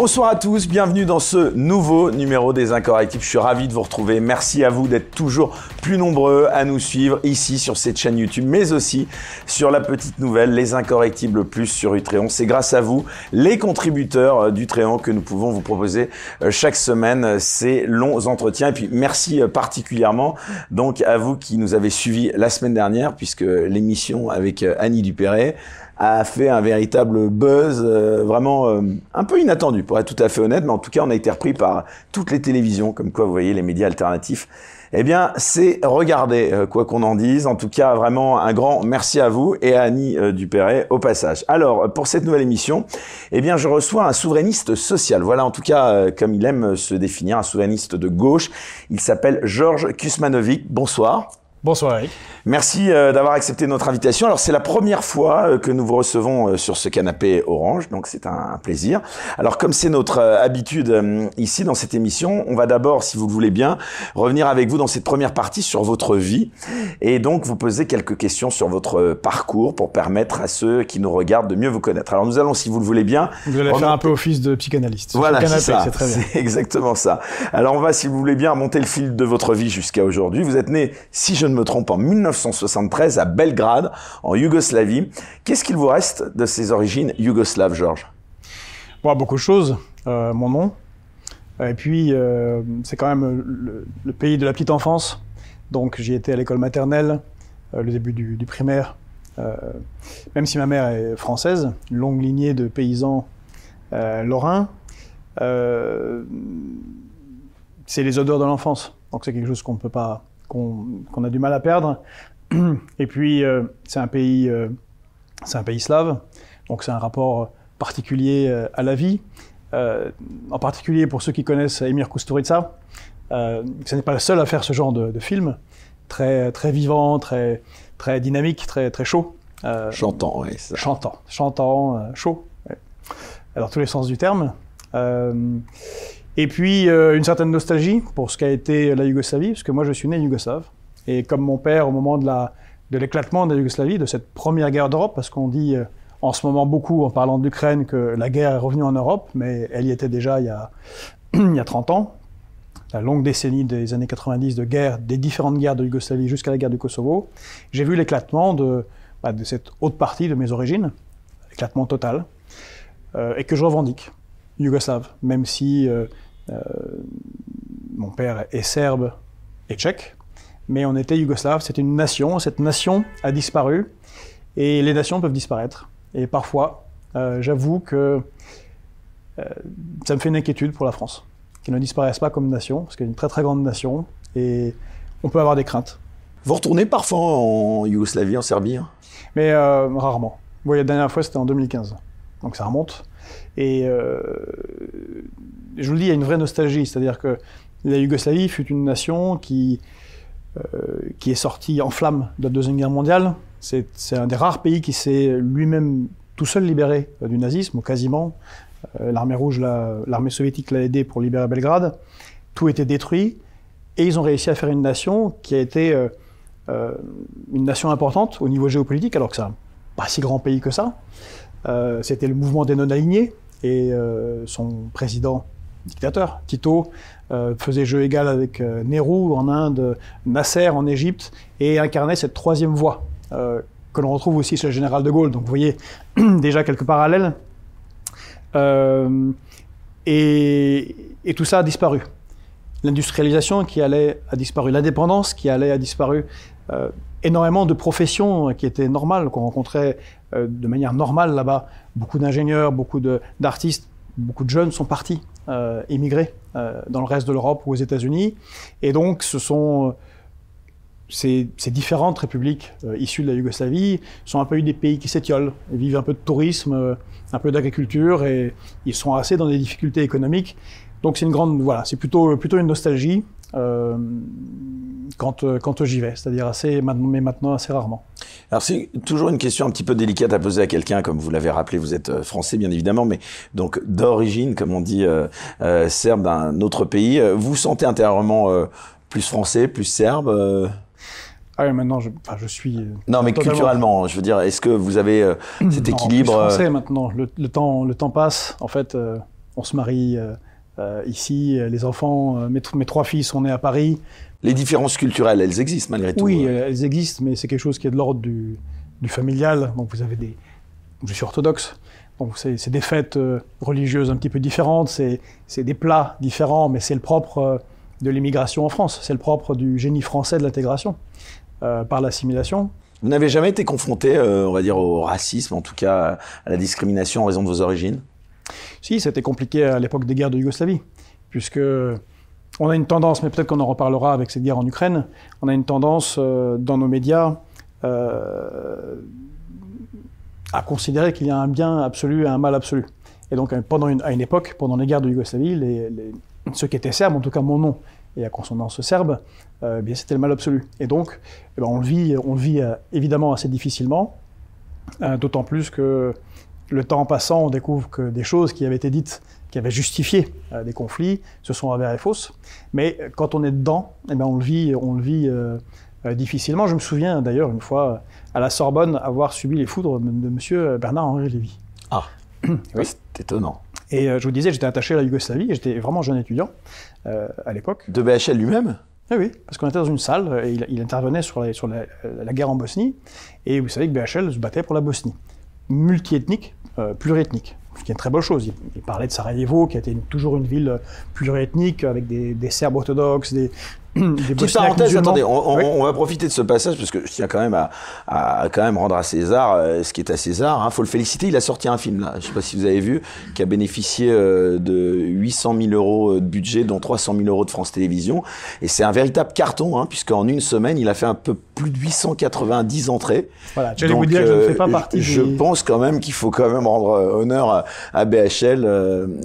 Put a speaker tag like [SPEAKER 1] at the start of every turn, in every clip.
[SPEAKER 1] Bonsoir à tous, bienvenue dans ce nouveau numéro des Incorrectibles. Je suis ravi de vous retrouver. Merci à vous d'être toujours plus nombreux à nous suivre ici sur cette chaîne YouTube, mais aussi sur la petite nouvelle Les Incorrectibles Plus sur Utréon. C'est grâce à vous, les contributeurs euh, d'Utréon, que nous pouvons vous proposer euh, chaque semaine euh, ces longs entretiens. Et puis merci particulièrement donc à vous qui nous avez suivis la semaine dernière, puisque l'émission avec Annie Dupéret a fait un véritable buzz, euh, vraiment euh, un peu inattendu, pour être tout à fait honnête, mais en tout cas, on a été repris par toutes les télévisions, comme quoi, vous voyez, les médias alternatifs. Eh bien, c'est regardé, euh, quoi qu'on en dise. En tout cas, vraiment un grand merci à vous et à Annie Dupéret au passage. Alors, pour cette nouvelle émission, eh bien, je reçois un souverainiste social. Voilà, en tout cas, comme il aime se définir, un souverainiste de gauche. Il s'appelle Georges Kusmanovic. Bonsoir.
[SPEAKER 2] Bonsoir Eric.
[SPEAKER 1] Merci euh, d'avoir accepté notre invitation. Alors c'est la première fois euh, que nous vous recevons euh, sur ce canapé orange, donc c'est un, plaisir. Alors comme c'est notre habitude ici dans cette émission, on va d'abord, si vous le voulez bien, revenir avec vous dans cette première partie sur votre vie et donc vous poser quelques questions sur votre parcours pour permettre à ceux qui nous regardent de mieux vous connaître. Alors nous allons, si vous le voulez bien,
[SPEAKER 2] vous allez faire un peu office de psychanalyste.
[SPEAKER 1] Voilà, c'est ça. C'est exactement ça. Alors on va, si vous voulez bien, monter le fil de votre vie jusqu'à aujourd'hui. Vous êtes né, si je ne me trompe, en 1973 à Belgrade, en Yougoslavie. Qu'est-ce qu'il vous reste de ces origines yougoslaves, Georges?
[SPEAKER 2] Beaucoup de choses. Euh, mon nom. Et puis, euh, c'est quand même le, pays de la petite enfance. Donc, j'y étais à l'école maternelle, euh, le début du, primaire. même si ma mère est française, une longue lignée de paysans lorrains, c'est les odeurs de l'enfance. Donc, c'est quelque chose qu'on ne peut pas qu'on a du mal à perdre. Et puis, euh, c'est un pays, euh, c'est un pays slave, donc c'est un rapport particulier euh, à la vie. en particulier pour ceux qui connaissent Emir Kusturica, ce n'est pas le seul à faire ce genre de, film, très très vivant, très très dynamique, très très chaud.
[SPEAKER 1] chantant, oui.
[SPEAKER 2] Chantant, chantant, chaud. Alors tous les sens du terme. Et puis euh, une certaine nostalgie pour ce qu'a été la Yougoslavie, parce que moi je suis né yougoslave. Et comme mon père au moment de la de l'éclatement de la Yougoslavie, de cette première guerre d'Europe, parce qu'on dit euh, en ce moment beaucoup en parlant d'Ukraine que la guerre est revenue en Europe, mais elle y était déjà il y a, il y a 30 ans. La longue décennie des années 90 de guerre, des différentes guerres de Yougoslavie jusqu'à la guerre du Kosovo, j'ai vu l'éclatement de, bah, cette haute partie de mes origines, éclatement total, euh, et que je revendique, yougoslave, même si mon père est serbe et tchèque, mais on était yougoslave, c'était une nation, cette nation a disparu, et les nations peuvent disparaître. Et parfois, euh, j'avoue que euh, ça me fait une inquiétude pour la France, qu'elle ne disparaisse pas comme nation, parce qu'elle est une très très grande nation, et on peut avoir des craintes.
[SPEAKER 1] Vous retournez parfois en Yougoslavie, en Serbie? Hein
[SPEAKER 2] Mais rarement. Bon, la dernière fois, c'était en 2015, donc ça remonte. Et je vous le dis, il y a une vraie nostalgie, c'est-à-dire que la Yougoslavie fut une nation qui, euh, qui est sortie en flammes de la Deuxième Guerre mondiale. C'est un des rares pays qui s'est lui-même tout seul libéré euh, du nazisme, ou quasiment. Euh, l'armée rouge, l'armée soviétique l'a aidé pour libérer Belgrade. Tout était détruit. Et ils ont réussi à faire une nation qui a été une nation importante au niveau géopolitique, alors que c'est un pas si grand pays que ça. C'était le mouvement des non-alignés. Et son président, dictateur. Tito euh, faisait jeu égal avec euh, Nehru en Inde, Nasser en Égypte, et incarnait cette troisième voie euh, que l'on retrouve aussi chez le général de Gaulle. Donc vous voyez déjà quelques parallèles. Et, tout ça a disparu. L'industrialisation qui allait a disparu, l'indépendance qui allait a disparu. énormément de professions qui étaient normales, qu'on rencontrait de manière normale là-bas. Beaucoup d'ingénieurs, beaucoup d'artistes, beaucoup de jeunes sont partis euh, émigrés euh, dans le reste de l'Europe ou aux États-Unis. Et donc, ce sont euh, ces, différentes républiques issues de la Yougoslavie sont un peu des pays qui s'étiolent, vivent un peu de tourisme, un peu d'agriculture, et ils sont assez dans des difficultés économiques. Donc c'est une grande, voilà, c'est plutôt plutôt une nostalgie euh, quand, euh, quand j'y vais, c'est-à-dire assez, mais maintenant assez rarement.
[SPEAKER 1] Alors c'est toujours une question un petit peu délicate à poser à quelqu'un, comme vous l'avez rappelé, vous êtes euh, français bien évidemment, mais donc d'origine, comme on dit, euh, serbe d'un autre pays. Vous sentez intérieurement plus français, plus serbe
[SPEAKER 2] ah oui, maintenant, je, enfin, je suis.
[SPEAKER 1] Non, mais culturellement, je veux dire, est-ce que vous avez cet équilibre
[SPEAKER 2] Plus français maintenant. Le, le, temps, le temps passe. En fait, on se marie ici, les enfants, mes, mes, trois filles sont nées à Paris.
[SPEAKER 1] Les différences culturelles, elles existent malgré tout.
[SPEAKER 2] Oui, elles existent, mais c'est quelque chose qui est de l'ordre du, du, familial. Donc vous avez des, je suis orthodoxe, donc c'est des fêtes religieuses un petit peu différentes, c'est des plats différents, mais c'est le propre de l'immigration en France. C'est le propre du génie français de l'intégration euh, par l'assimilation.
[SPEAKER 1] Vous n'avez jamais été confronté, euh, on va dire, au racisme, en tout cas à la discrimination en raison de vos origines?
[SPEAKER 2] Si, c'était compliqué à l'époque des guerres de Yougoslavie, puisque on a une tendance, mais peut-être qu'on en reparlera avec cette guerre en Ukraine, on a une tendance euh, dans nos médias à considérer qu'il y a un bien absolu et un mal absolu. Et donc, pendant une, à une époque, pendant les guerres de Yougoslavie, les, ceux qui étaient serbes, en tout cas mon nom et à consonance serbe, euh, eh bien c'était le mal absolu. Et donc, eh ben, on le vit, on le vit euh, évidemment assez difficilement, euh, d'autant plus que le temps passant, on découvre que des choses qui avaient été dites, qui avaient justifié des conflits, se sont avérées fausses. Mais quand on est dedans, eh ben, on le vit, on le vit difficilement. Je me souviens d'ailleurs une fois à la Sorbonne avoir subi les foudres de M. Bernard-Henri Lévy.
[SPEAKER 1] Ah, oui. c'est étonnant.
[SPEAKER 2] Et euh, je vous disais, j'étais attaché à la Yougoslavie, j'étais vraiment jeune étudiant euh, à l'époque.
[SPEAKER 1] De BHL lui-même?
[SPEAKER 2] Oui, oui, parce qu'on était dans une salle et il, intervenait sur, la, sur la, la, guerre en Bosnie. Et vous savez que BHL se battait pour la Bosnie. Multiethnique, euh, pluriethnique. Ce qui est une très bonne chose. Il, parlait de Sarajevo, qui était toujours une ville pluriethnique, avec des Serbes orthodoxes, des,
[SPEAKER 1] Petite parenthèse, attendez, on, va profiter de ce passage parce que je tiens quand même à, quand même rendre à César euh, ce qui est à César. Il faut le féliciter. Il a sorti un film là, je ne sais pas si vous avez vu, qui a bénéficié euh, de 800 000 euros de budget, dont 300 000 euros de France Télévisions, et c'est un véritable carton, hein, puisqu'en une semaine, il a fait un peu plus de 890 entrées.
[SPEAKER 2] Voilà, je dire, je ne fais pas euh, partie.
[SPEAKER 1] Je pense quand même qu'il faut quand même rendre honneur à, BHL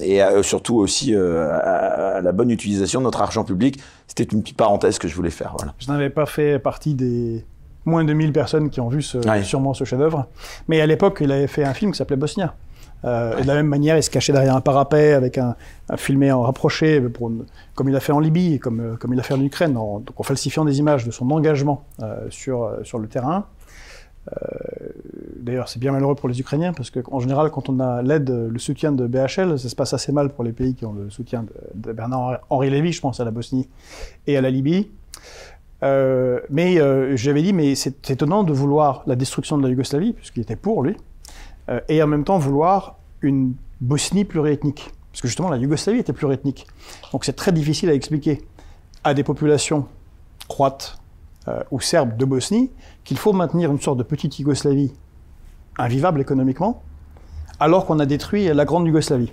[SPEAKER 1] et surtout aussi à, à la bonne utilisation de notre argent public. C'était une petite parenthèse que je voulais faire. Voilà.
[SPEAKER 2] Je n'avais pas fait partie des moins de 1000 personnes qui ont vu ce, sûrement ce chef-d'œuvre. Mais à l'époque, il avait fait un film qui s'appelait Bosnia. Euh, de la même manière, il se cachait derrière un parapet avec un, filmé en rapproché, pour, comme il a fait en Libye, comme, euh, comme il a fait en Ukraine, en, donc en falsifiant des images de son engagement euh, sur, sur le terrain. D'ailleurs, c'est bien malheureux pour les Ukrainiens parce qu'en général, quand on a l'aide, le soutien de BHL, ça se passe assez mal pour les pays qui ont le soutien de, Bernard-Henri Lévy, je pense à la Bosnie et à la Libye. Euh, mais euh, j'avais dit, mais c'est étonnant de vouloir la destruction de la Yougoslavie, puisqu'il était pour lui, euh, et en même temps vouloir une Bosnie pluriethnique. Parce que justement, la Yougoslavie était pluriethnique. Donc c'est très difficile à expliquer à des populations croates ou serbes de Bosnie qu'il faut maintenir une sorte de petite Yougoslavie invivable économiquement, alors qu'on a détruit la grande Yougoslavie.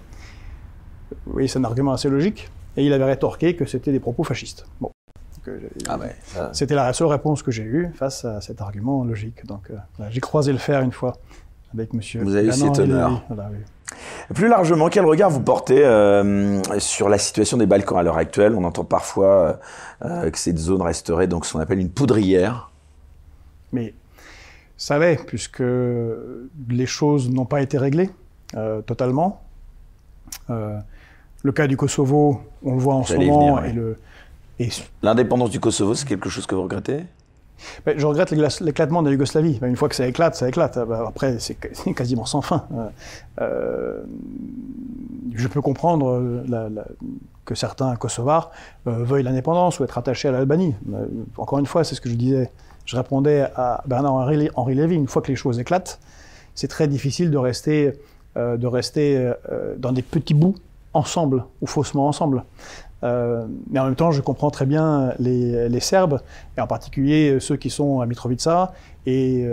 [SPEAKER 2] Oui, c'est un argument assez logique. Et il avait rétorqué que c'était des propos fascistes. Bon. Ah c'était la seule réponse que j'ai eue face à cet argument logique. Donc, euh, j'ai croisé le fer une fois avec monsieur.
[SPEAKER 1] Vous avez eu cet honneur. Plus largement, quel regard vous portez euh, sur la situation des Balkans à l'heure actuelle? On entend parfois euh, que cette zone resterait donc ce qu'on appelle une poudrière.
[SPEAKER 2] Mais ça l'est, puisque les choses n'ont pas été réglées euh, totalement. Euh, le cas du Kosovo, on le voit en ce moment.
[SPEAKER 1] L'indépendance du Kosovo, c'est quelque chose que vous regrettez?
[SPEAKER 2] Ben, je regrette l'éclatement de la Yougoslavie. Ben, une fois que ça éclate, ça éclate. Ben, après, c'est quasiment sans fin. Euh, je peux comprendre que certains Kosovars veuillent l'indépendance ou être attachés à l'Albanie. encore une fois, c'est ce que je disais je répondais à Bernard-Henri Henri Lévy, une fois que les choses éclatent, c'est très difficile de rester, euh, de rester euh, dans des petits bouts ensemble ou faussement ensemble. Euh, mais en même temps, je comprends très bien les, Serbes, et en particulier ceux qui sont à Mitrovica et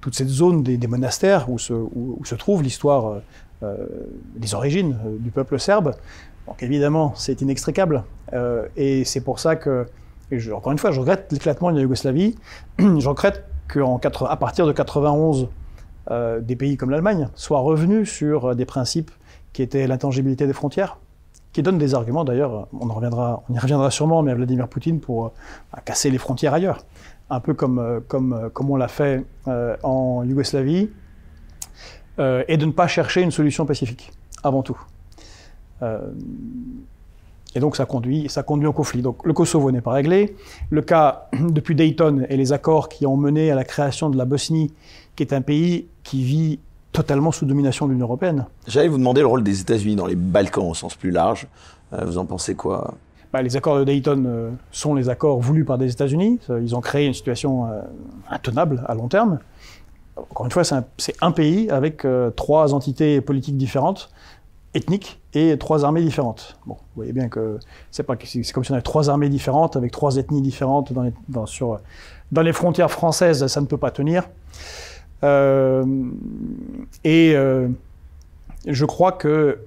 [SPEAKER 2] toute cette zone des, monastères où, se trouve l'histoire, les origines du peuple serbe. Donc évidemment, c'est inextricable. et c'est pour ça que encore une fois, je regrette l'éclatement de la Yougoslavie. je regrette qu'à partir de 91, euh, des pays comme l'Allemagne soient revenus sur euh, des principes qui étaient l'intangibilité des frontières, qui donnent des arguments d'ailleurs, on, y reviendra sûrement, mais à Vladimir Poutine pour euh, casser les frontières ailleurs. Un peu comme on l'a fait en Yougoslavie, et de ne pas chercher une solution pacifique, avant tout. Et donc ça conduit, ça conduit au conflit. Donc le Kosovo n'est pas réglé. Le cas depuis Dayton et les accords qui ont mené à la création de la Bosnie, qui est un pays qui vit totalement sous domination de l'Union européenne.
[SPEAKER 1] J'allais vous demander le rôle des États-Unis dans les Balkans au sens plus large. vous en pensez quoi?
[SPEAKER 2] Bah, les accords de Dayton sont les accords voulus par des États-Unis. Ils ont créé une situation intenable à long terme. Encore une fois, c'est un, pays avec trois entités politiques différentes ethniques et trois armées différentes. Bon, vous voyez bien que c'est comme si on avait trois armées différentes avec trois ethnies différentes dans les, sur, dans les frontières françaises, ça ne peut pas tenir. Euh, et euh, je crois que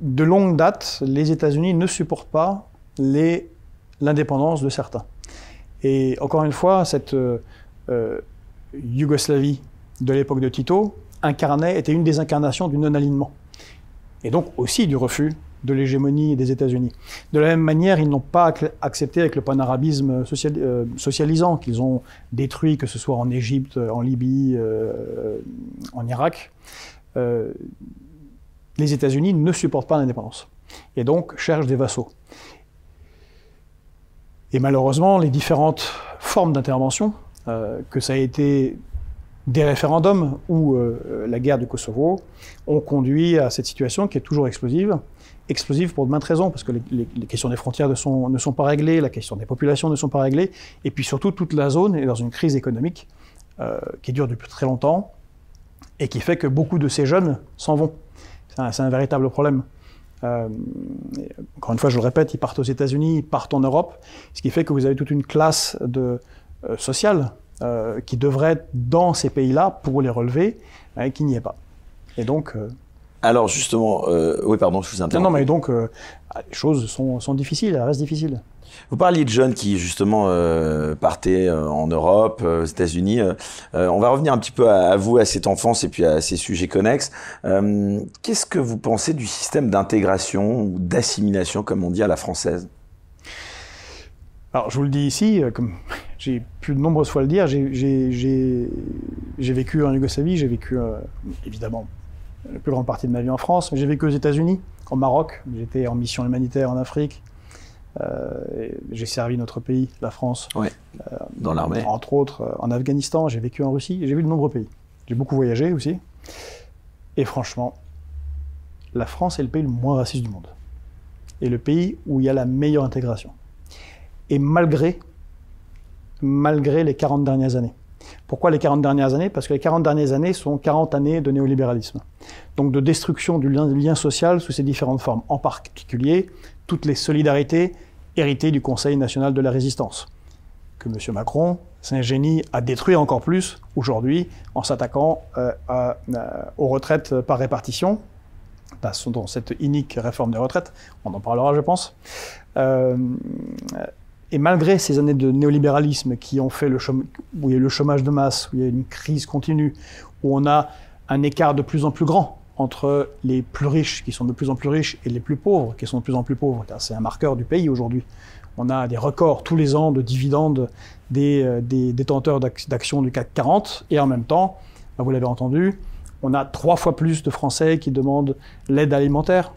[SPEAKER 2] de longue date, les États-Unis ne supportent pas l'indépendance de certains. Et encore une fois, cette euh, Yougoslavie de l'époque de Tito incarnait, était une des incarnations du non-alignement et donc aussi du refus de l'hégémonie des États-Unis. De la même manière, ils n'ont pas accepté avec le panarabisme euh, socialisant qu'ils ont détruit, que ce soit en Égypte, en Libye, euh, en Irak. Euh, les États-Unis ne supportent pas l'indépendance et donc cherchent des vassaux. Et malheureusement, les différentes formes d'intervention, que ça a été des référendums ou euh, la guerre du Kosovo ont conduit à cette situation qui est toujours explosive. Explosive pour de maintes raisons, parce que les, questions des frontières ne sont, ne sont, pas réglées, la question des populations ne sont pas réglées, et puis surtout toute la zone est dans une crise économique euh, qui dure depuis très longtemps et qui fait que beaucoup de ces jeunes s'en vont. C'est un, véritable problème. Euh, encore une fois, je le répète, ils partent aux États-Unis, ils partent en Europe, ce qui fait que vous avez toute une classe de, sociale euh, qui devrait être dans ces pays-là pour les relever, et qui n'y est pas. Et donc. Euh,
[SPEAKER 1] Alors justement, euh, oui, pardon, je vous interromps.
[SPEAKER 2] Non, mais donc, les choses sont, sont, difficiles, elles restent difficiles.
[SPEAKER 1] Vous parliez de jeunes qui justement partaient en Europe, aux États-Unis. on va revenir un petit peu à, vous, à cette enfance et puis à ces sujets connexes. Qu'est-ce que vous pensez du système d'intégration ou d'assimilation, comme on dit à la française?
[SPEAKER 2] Alors, je vous le dis ici, comme j'ai pu de nombreuses fois le dire, j'ai vécu en Yougoslavie, j'ai vécu euh, évidemment la plus grande partie de ma vie en France, mais j'ai vécu aux États-Unis, au Maroc, j'étais en mission humanitaire en Afrique. Euh, j'ai servi notre pays, la France,
[SPEAKER 1] ouais, euh, dans l'armée.
[SPEAKER 2] Entre autres, en Afghanistan, j'ai vécu en Russie, j'ai vu de nombreux pays. J'ai beaucoup voyagé aussi. Et franchement, la France est le pays le moins raciste du monde. Et le pays où il y a la meilleure intégration. Et malgré malgré les 40 dernières années. Pourquoi les 40 dernières années? Parce que les 40 dernières années sont 40 années de néolibéralisme. Donc de destruction du lien, social sous ses différentes formes. En particulier, toutes les solidarités héritées du Conseil national de la résistance. Que M. Macron s'ingénie à détruire encore plus aujourd'hui en s'attaquant euh, euh, aux retraites par répartition, dans cette unique réforme des retraites. On en parlera, je pense. Euh, et malgré ces années de néolibéralisme qui ont fait le chômage, où il y a eu le chômage de masse, où il y a une crise continue, où on a un écart de plus en plus grand entre les plus riches, qui sont de plus en plus riches, et les plus pauvres, qui sont de plus en plus pauvres, c'est un marqueur du pays aujourd'hui. On a des records tous les ans de dividendes des, euh, détenteurs d'actions du CAC 40, et en même temps, bah, vous l'avez entendu, on a trois fois plus de Français qui demandent l'aide alimentaire,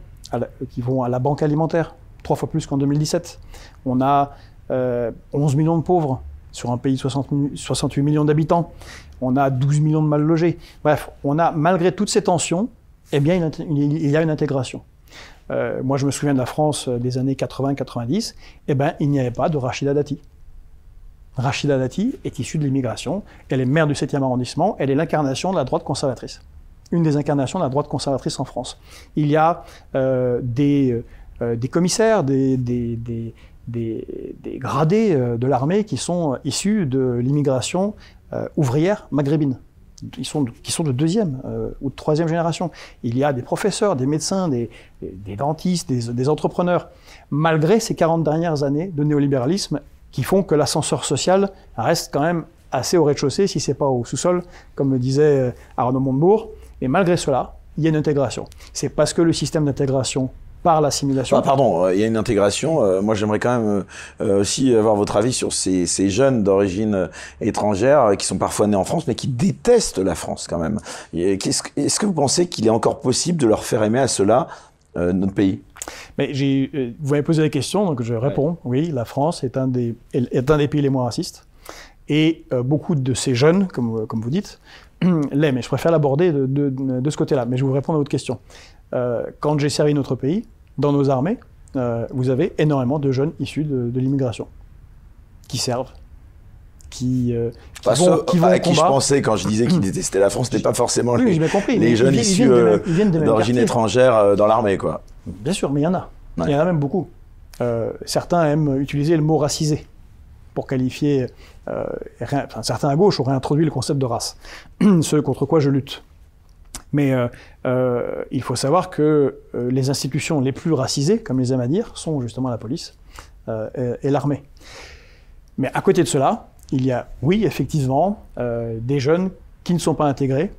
[SPEAKER 2] qui vont à la banque alimentaire, trois fois plus qu'en 2017. On a 11 euh, millions de pauvres sur un pays de 68 millions d'habitants. On a 12 millions de mal logés. Bref, on a, malgré toutes ces tensions, eh bien, il y a une intégration. Euh, moi, je me souviens de la France euh, des années 80-90. Eh bien, il n'y avait pas de Rachida Dati. Rachida Dati est issue de l'immigration. Elle est maire du 7e arrondissement. Elle est l'incarnation de la droite conservatrice. Une des incarnations de la droite conservatrice en France. Il y a des, commissaires, des, gradés euh, de l'armée qui sont issus de l'immigration euh, ouvrière maghrébine. Ils sont, qui sont de deuxième euh, ou de troisième génération. Il y a des professeurs, des médecins, des, dentistes, des, entrepreneurs. Malgré ces 40 dernières années de néolibéralisme qui font que l'ascenseur social reste quand même assez au rez-de-chaussée, si c'est pas au sous-sol, comme le disait Arnaud Montebourg. Et malgré cela, il y a une intégration. C'est parce que le système d'intégration par l'assimilation.
[SPEAKER 1] Ah, pardon, euh, il y a une intégration. Euh, moi, j'aimerais quand même euh, aussi avoir votre avis sur ces, jeunes d'origine étrangère qui sont parfois nés en France, mais qui détestent la France quand même. Est-ce que vous pensez qu'il est encore possible de leur faire aimer à cela notre pays?
[SPEAKER 2] Mais vous m'avez posé la question, donc je réponds. Oui, la France est un des, est un des pays les moins racistes. Et beaucoup de ces jeunes, comme, comme vous dites, l'est, mais je préfère l'aborder de, de, de, ce côté-là. Mais je vais vous répondre à votre question. Euh, quand j'ai servi notre pays, dans nos armées, euh, vous avez énormément de jeunes issus de, de l'immigration qui servent, qui, euh,
[SPEAKER 1] qui, vont, qui vont à qui je pensais quand je disais qu'ils détestaient la France, c'était pas forcément
[SPEAKER 2] oui,
[SPEAKER 1] les,
[SPEAKER 2] compris,
[SPEAKER 1] les jeunes issus d'origine étrangère dans l'armée, quoi.
[SPEAKER 2] Bien sûr, mais il y en a. Ouais. Il y en a même beaucoup. Euh, certains aiment utiliser le mot racisé pour qualifier. Euh, enfin, certains à gauche auraient introduit le concept de race, ce contre quoi je lutte. Mais euh, euh, il faut savoir que euh, les institutions les plus racisées, comme les aiment à dire, sont justement la police et, l'armée. Mais à côté de cela, il y a, oui, effectivement, des jeunes qui ne sont pas intégrés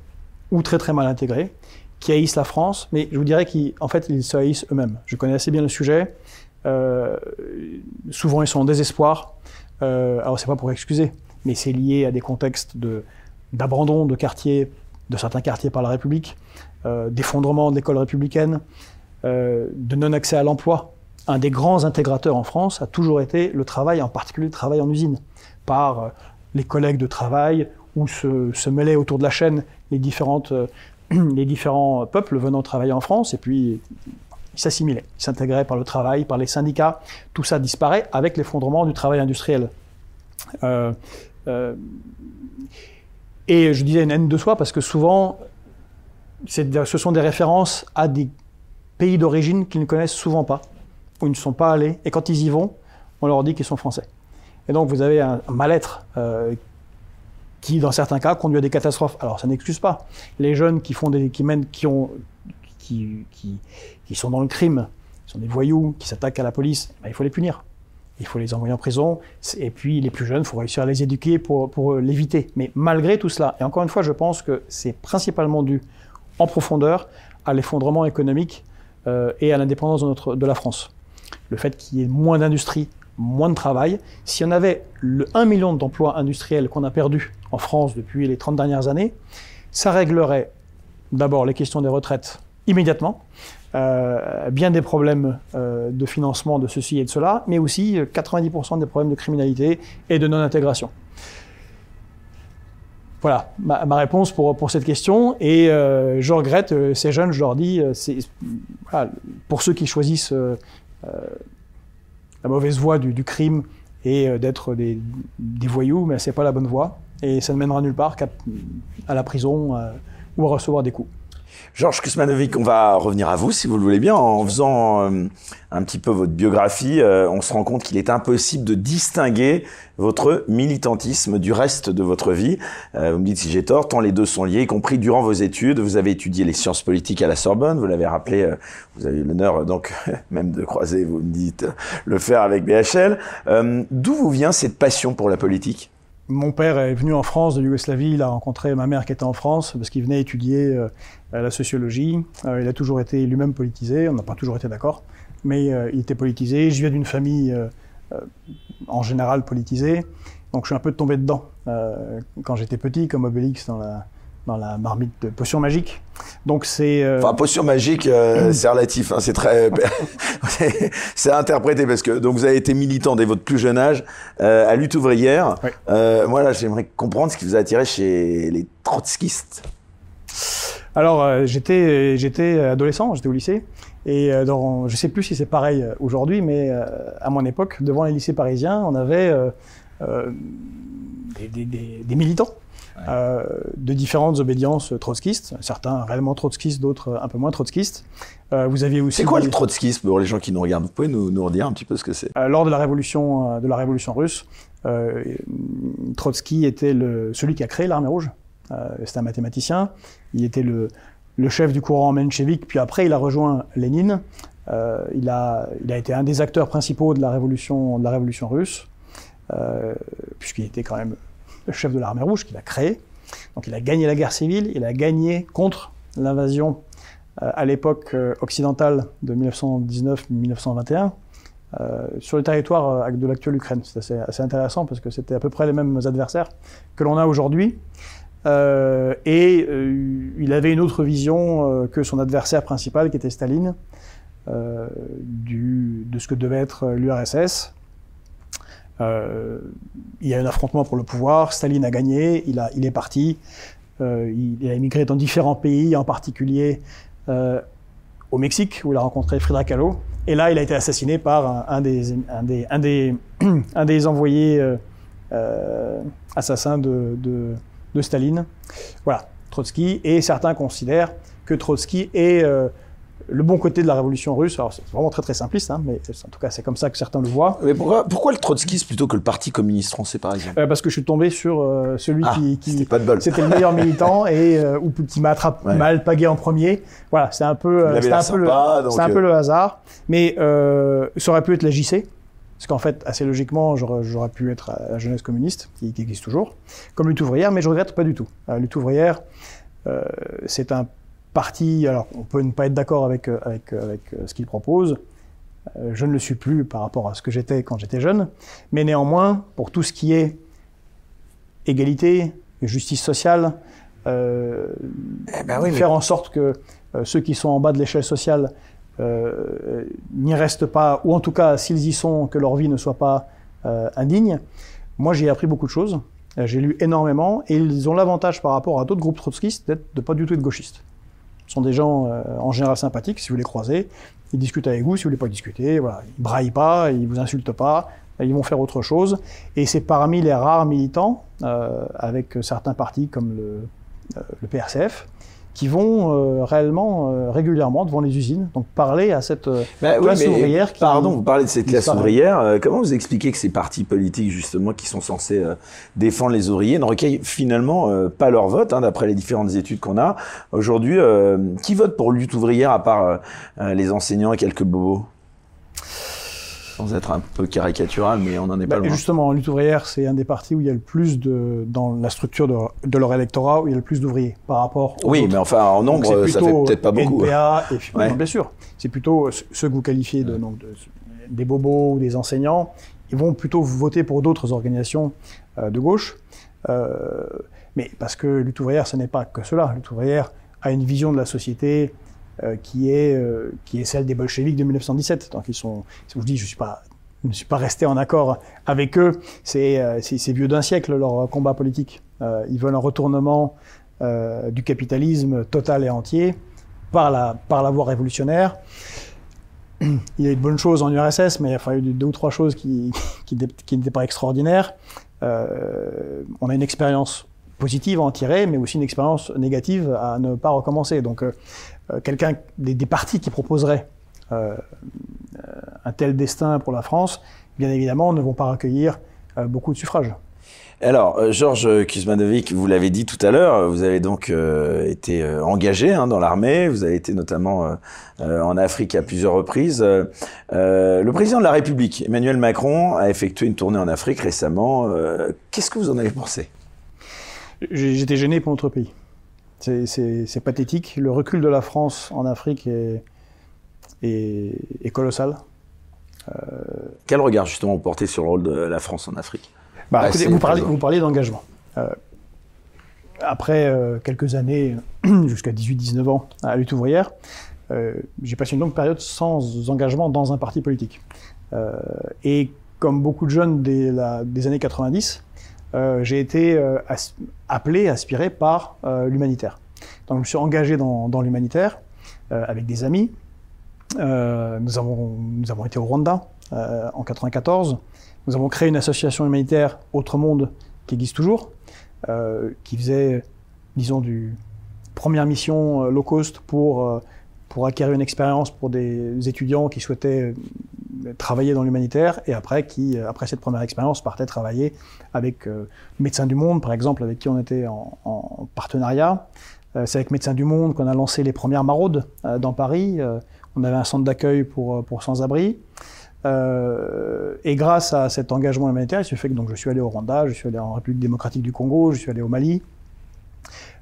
[SPEAKER 2] ou très très mal intégrés, qui haïssent la France, mais je vous dirais qu'en fait, ils se haïssent eux-mêmes. Je connais assez bien le sujet. Souvent, ils sont en désespoir. Euh, alors, c'est pas pour excuser, mais c'est lié à des contextes de d'abandon de quartiers, de certains quartiers par la République, euh, d'effondrement de l'école républicaine, euh, de non-accès à l'emploi. Un des grands intégrateurs en France a toujours été le travail, en particulier le travail en usine, par euh, les collègues de travail, où se, mêlaient autour de la chaîne les différents peuples venant travailler en France, et puis ils s'assimilaient, ils s'intégraient par le travail, par les syndicats, tout ça disparaît avec l'effondrement du travail industriel. Et je disais une haine de soi parce que souvent, ce sont des références à des pays d'origine qu'ils ne connaissent souvent pas, où ils ne sont pas allés, et quand ils y vont, on leur dit qu'ils sont français. Et donc vous avez un mal-être euh, qui, dans certains cas, conduit à des catastrophes. Alors, ça n'excuse pas. Les jeunes qui font des, qui mènent, qui ont, qui, qui, qui sont dans le crime, qui sont des voyous, qui s'attaquent à la police, ben, il faut les punir. Il faut les envoyer en prison. Et puis, les plus jeunes, il faut réussir à les éduquer pour, pour l'éviter. Mais malgré tout cela, et encore une fois, je pense que c'est principalement dû en profondeur à l'effondrement économique euh, et à l'indépendance de, de la France. Le fait qu'il y ait moins d'industrie, moins de travail. Si on avait le 1 million d'emplois industriels qu'on a perdus en France depuis les 30 dernières années, ça réglerait d'abord les questions des retraites immédiatement, euh, bien des problèmes euh, de financement de ceci et de cela, mais aussi 90% des problèmes de criminalité et de non-intégration. Voilà ma, réponse pour, pour cette question. Et euh, je regrette euh, ces jeunes, je leur dis, euh, pour ceux qui choisissent la mauvaise voie du, crime et d'être des, voyous, mais c'est pas la bonne voie. Et ça ne mènera nulle part qu'à la prison euh, ou à recevoir des coups.
[SPEAKER 1] Georges Kusmanovic, on va revenir à vous, si vous le voulez bien. En faisant euh, un petit peu votre biographie, euh, on se rend compte qu'il est impossible de distinguer votre militantisme du reste de votre vie. Euh, vous me dites si j'ai tort, tant les deux sont liés, y compris durant vos études. Vous avez étudié les sciences politiques à la Sorbonne, vous l'avez rappelé, vous avez eu l'honneur donc même de croiser, vous me dites, le faire avec BHL. D'où vous vient cette passion pour la politique?
[SPEAKER 2] Mon père est venu en France de Yougoslavie, il a rencontré ma mère qui était en France parce qu'il venait étudier euh, la sociologie. Euh, il a toujours été lui-même politisé, on n'a pas toujours été d'accord, mais euh, il était politisé. Je viens d'une famille en général politisée, donc je suis un peu tombé dedans quand j'étais petit, comme Obélix dans la, dans la marmite de potion magique. Donc c'est.
[SPEAKER 1] Euh... Enfin, potion magique, euh, c'est relatif. Hein, c'est très, c'est interprété parce que donc vous avez été militant dès votre plus jeune âge euh, à lutte ouvrière. Oui. Euh, moi là, j'aimerais comprendre ce qui vous a attiré chez les trotskistes.
[SPEAKER 2] Alors j'étais j'étais adolescent, j'étais au lycée et dans, je sais plus si c'est pareil aujourd'hui, mais à mon époque, devant les lycées parisiens, on avait des, des, des, des militants euh, de différentes obédiences trotskistes, certains réellement trotskistes, d'autres un peu moins trotskistes.
[SPEAKER 1] Euh, vous aviez aussi. C'est quoi le trotskisme pour les gens qui nous regardent? Vous pouvez nous, nous redire un petit peu ce que c'est?
[SPEAKER 2] Euh, Lors de la révolution de la révolution russe, Trotsky était le, celui qui a créé l'armée rouge. C'était un mathématicien. Il était le, le chef du courant menchevique. Puis après, il a rejoint Lénine. il a il a été un des acteurs principaux de la révolution de la révolution russe, puisqu'il était quand même le chef de l'armée rouge qu'il a créé. Donc il a gagné la guerre civile, il a gagné contre l'invasion euh, à l'époque euh, occidentale de 1919-1921 euh, sur le territoire de l'actuelle Ukraine. C'est assez, intéressant parce que c'était à peu près les mêmes adversaires que l'on a aujourd'hui. Et il avait une autre vision que son adversaire principal qui était Staline de ce que devait être l'URSS. Euh, il y a un affrontement pour le pouvoir, Staline a gagné, il, a, il est parti. il a émigré dans différents pays, en particulier au Mexique, où il a rencontré Frida Kahlo. Et là, il a été assassiné par un, des, un envoyés assassins de, de, Staline. Voilà, Trotsky. Et certains considèrent que Trotsky est le bon côté de la révolution russe. Alors c'est vraiment très très simpliste, hein, mais en tout cas c'est comme ça que certains le voient.
[SPEAKER 1] Mais pourquoi, pourquoi le trotskisme plutôt que le Parti communiste français par exemple?
[SPEAKER 2] Euh, Parce que je suis tombé sur euh, celui
[SPEAKER 1] ah,
[SPEAKER 2] qui, qui
[SPEAKER 1] c'était
[SPEAKER 2] le meilleur militant et euh, ou qui m'a attrapé mal pagué en premier. Voilà, c'est un peu, c'est un, peu le, un peu le hasard, mais ça aurait pu être la JC. Parce qu'en fait, assez logiquement, j'aurais pu être à la jeunesse communiste, qui, qui, existe toujours, comme lutte ouvrière, mais je regrette pas du tout. La lutte ouvrière, c'est un parti, alors on peut ne pas être d'accord avec, euh, avec, euh, avec euh, ce qu'il propose, je ne le suis plus par rapport à ce que j'étais quand j'étais jeune, mais néanmoins, pour tout ce qui est égalité, justice sociale, euh, eh ben oui, faire en sorte que ceux qui sont en bas de l'échelle sociale euh, n'y restent pas, ou en tout cas, s'ils y sont, que leur vie ne soit pas indigne. Moi, j'ai appris beaucoup de choses. J'ai lu énormément, et ils ont l'avantage par rapport à d'autres groupes trotskistes d'être de pas du tout être gauchistes. Sont des gens euh, en général sympathiques, si vous les croisez. Ils discutent avec vous, si vous voulez pas discuter. Voilà. Ils braillent pas, ils vous insultent pas, ils vont faire autre chose. Et c'est parmi les rares militants, euh, avec certains partis comme le, euh, le PRCF, qui vont euh, réellement euh, régulièrement devant les usines, donc parler à cette euh, bah classe ouvrière. Qui,
[SPEAKER 1] pardon, vous parlez de cette classe ouvrière. comment vous expliquez que ces partis politiques justement qui sont censés défendre les ouvriers ne recueillent finalement pas leur vote, hein, d'après les différentes études qu'on a? Aujourd'hui Qui vote pour lutte ouvrière à part les enseignants et quelques bobos? Sans être un peu caricatural, mais on n'en est pas bah, loin.
[SPEAKER 2] Justement, Lutte ouvrière, c'est un des partis où il y a le plus de, dans la structure de, leur électorat, où il y a le plus d'ouvriers par rapport aux
[SPEAKER 1] Oui, mais enfin, en nombre, ça fait peut-être pas beaucoup.
[SPEAKER 2] NPA et bien sûr. C'est plutôt ceux que vous qualifiez de, donc, des bobos ou des enseignants. Ils vont plutôt voter pour d'autres organisations euh, de gauche. Euh, mais parce que Lutte ouvrière, ce n'est pas que cela. Lutte ouvrière a une vision de la société euh, qui, est, euh, qui est celle des bolcheviks de 1917. Donc ils sont, je vous dis, je ne suis pas resté en accord avec eux. C'est euh, vieux d'un siècle leur combat politique. Euh, ils veulent un retournement euh, du capitalisme total et entier par la, par la voie révolutionnaire. Il y a eu de bonnes choses en URSS, mais il y a eu deux ou trois choses qui, qui, n'étaient pas extraordinaires. Euh, on a une expérience positive à en tirer, mais aussi une expérience négative à ne pas recommencer. Donc, euh, quelqu'un, des, des, partis qui proposeraient euh, un tel destin pour la France, bien évidemment, ne vont pas recueillir euh, beaucoup de suffrages.
[SPEAKER 1] Alors, Georges Kuzmanovic, vous l'avez dit tout à l'heure, vous avez donc été engagé hein, dans l'armée, vous avez été notamment en Afrique à plusieurs reprises. le président de la République, Emmanuel Macron, a effectué une tournée en Afrique récemment. Qu'est-ce que vous en avez pensé?
[SPEAKER 2] J'étais gêné pour notre pays. C'est pathétique. Le recul de la France en Afrique est, est, colossal.
[SPEAKER 1] Euh... Quel regard justement vous portez sur le rôle de la France en Afrique?
[SPEAKER 2] Bah, écoutez, vous, parlez, vous parlez d'engagement. Euh, après euh, quelques années, jusqu'à 18-19 ans, à lutte ouvrière, j'ai passé une longue période sans engagement dans un parti politique. Et comme beaucoup de jeunes des, la, des années 90, euh, j'ai été euh, appelé, aspiré par euh, l'humanitaire. Donc je me suis engagé dans, l'humanitaire avec des amis. nous, avons, nous avons été au Rwanda en 94. Nous avons créé une association humanitaire Autre Monde qui existe toujours, qui faisait, disons, du première mission low cost pour pour acquérir une expérience pour des étudiants qui souhaitaient travailler dans l'humanitaire et après qui, euh, après cette première expérience, partait travailler avec euh, Médecins du Monde, par exemple, avec qui on était en, en partenariat. Euh, c'est avec Médecins du Monde qu'on a lancé les premières maraudes euh, dans Paris. Euh, on avait un centre d'accueil pour, pour sans-abri. et grâce à cet engagement humanitaire, il se fait que donc, je suis allé au Rwanda, je suis allé en République démocratique du Congo, je suis allé au Mali,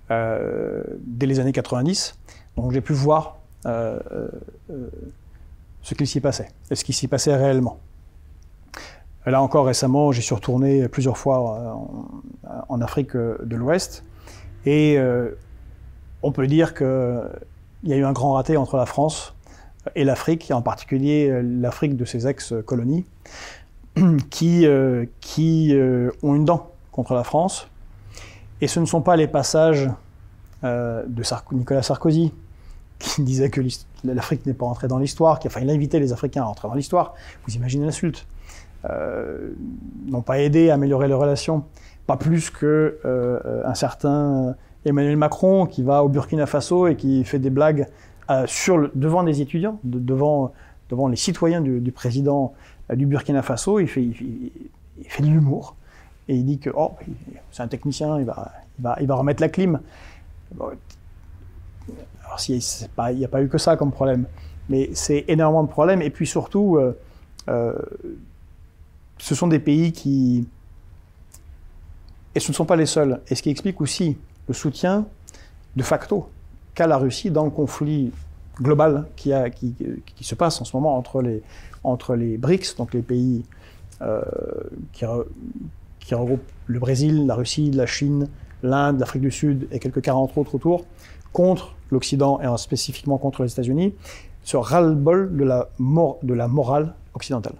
[SPEAKER 2] dès les années 90. Donc j'ai pu voir ce qu'il s'y passait et ce qui s'y passait réellement. Là encore récemment, j'y suis retourné plusieurs fois en, Afrique de l'Ouest et euh, on peut dire qu'il y a eu un grand raté entre la France et l'Afrique, et en particulier l'Afrique de ses ex-colonies, qui, euh, qui euh, ont une dent contre la France. Et ce ne sont pas les passages de Nicolas Sarkozy, qui disait que l'Afrique n'est pas entrée dans l'histoire, qui enfin, il invitait les Africains à entrer dans l'histoire. Vous imaginez l'insulte. Euh, n'ont pas aidé à améliorer les relations. Pas plus que euh, un certain Emmanuel Macron qui va au Burkina Faso et qui fait des blagues euh, devant des étudiants, devant, devant les citoyens du, président euh, du Burkina Faso. Il fait, il fait de l'humour et il dit que oh, c'est un technicien, il va, il va, il va remettre la clim. Alors, il n'y a pas eu que ça comme problème, mais c'est énormément de problèmes. Et puis surtout, euh, euh, ce sont des pays qui. Et ce ne sont pas les seuls. Et ce qui explique aussi le soutien de facto qu'a la Russie dans le conflit global qui, se passe en ce moment entre les, entre les BRICS, donc les pays euh, qui, qui regroupent le Brésil, la Russie, la Chine, l'Inde, l'Afrique du Sud et quelques 40 autres autour, contre l'Occident et spécifiquement contre les États-Unis, ce ras-le-bol de la, de la morale occidentale.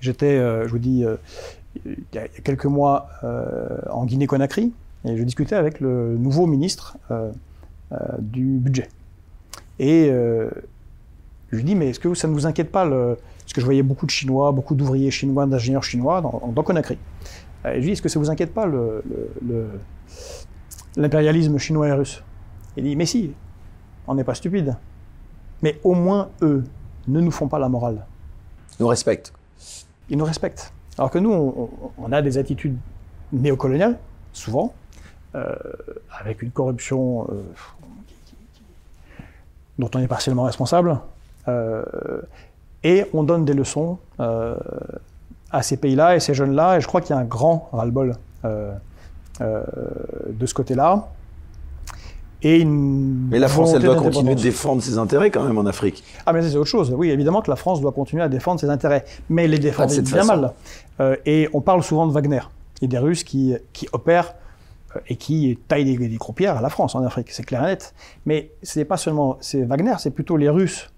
[SPEAKER 2] J'étais, euh, je vous dis, euh, il y a quelques mois euh, en Guinée-Conakry et je discutais avec le nouveau ministre du budget. Et je lui dis, mais est-ce que ça ne vous inquiète pas le... Parce que je voyais beaucoup de Chinois, beaucoup d'ouvriers chinois, d'ingénieurs chinois dans, Conakry. Et je lui dis, est-ce que ça ne vous inquiète pas l'impérialisme chinois et russe? Il dit, mais si, on n'est pas stupide. Mais au moins, eux ne nous font pas la morale.
[SPEAKER 1] Ils nous respectent.
[SPEAKER 2] Ils nous respectent. Alors que nous, on, on a des attitudes néocoloniales, souvent, euh, avec une corruption euh, dont on est partiellement responsable, euh, et on donne des leçons à ces pays-là et ces jeunes-là, et je crois qu'il y a un grand ras-le-bol de ce côté-là.
[SPEAKER 1] Et mais la France, elle doit continuer de défendre ses intérêts quand même en Afrique.
[SPEAKER 2] Ah, mais c'est autre chose. Oui, évidemment que la France doit continuer à défendre ses intérêts, mais les défendre bien mal. Euh, et on parle souvent de Wagner et des Russes qui, qui opèrent euh, et qui taillent des, des croupières à la France en Afrique, c'est clair et net. Mais ce n'est pas seulement c'est Wagner, c'est plutôt les Russes,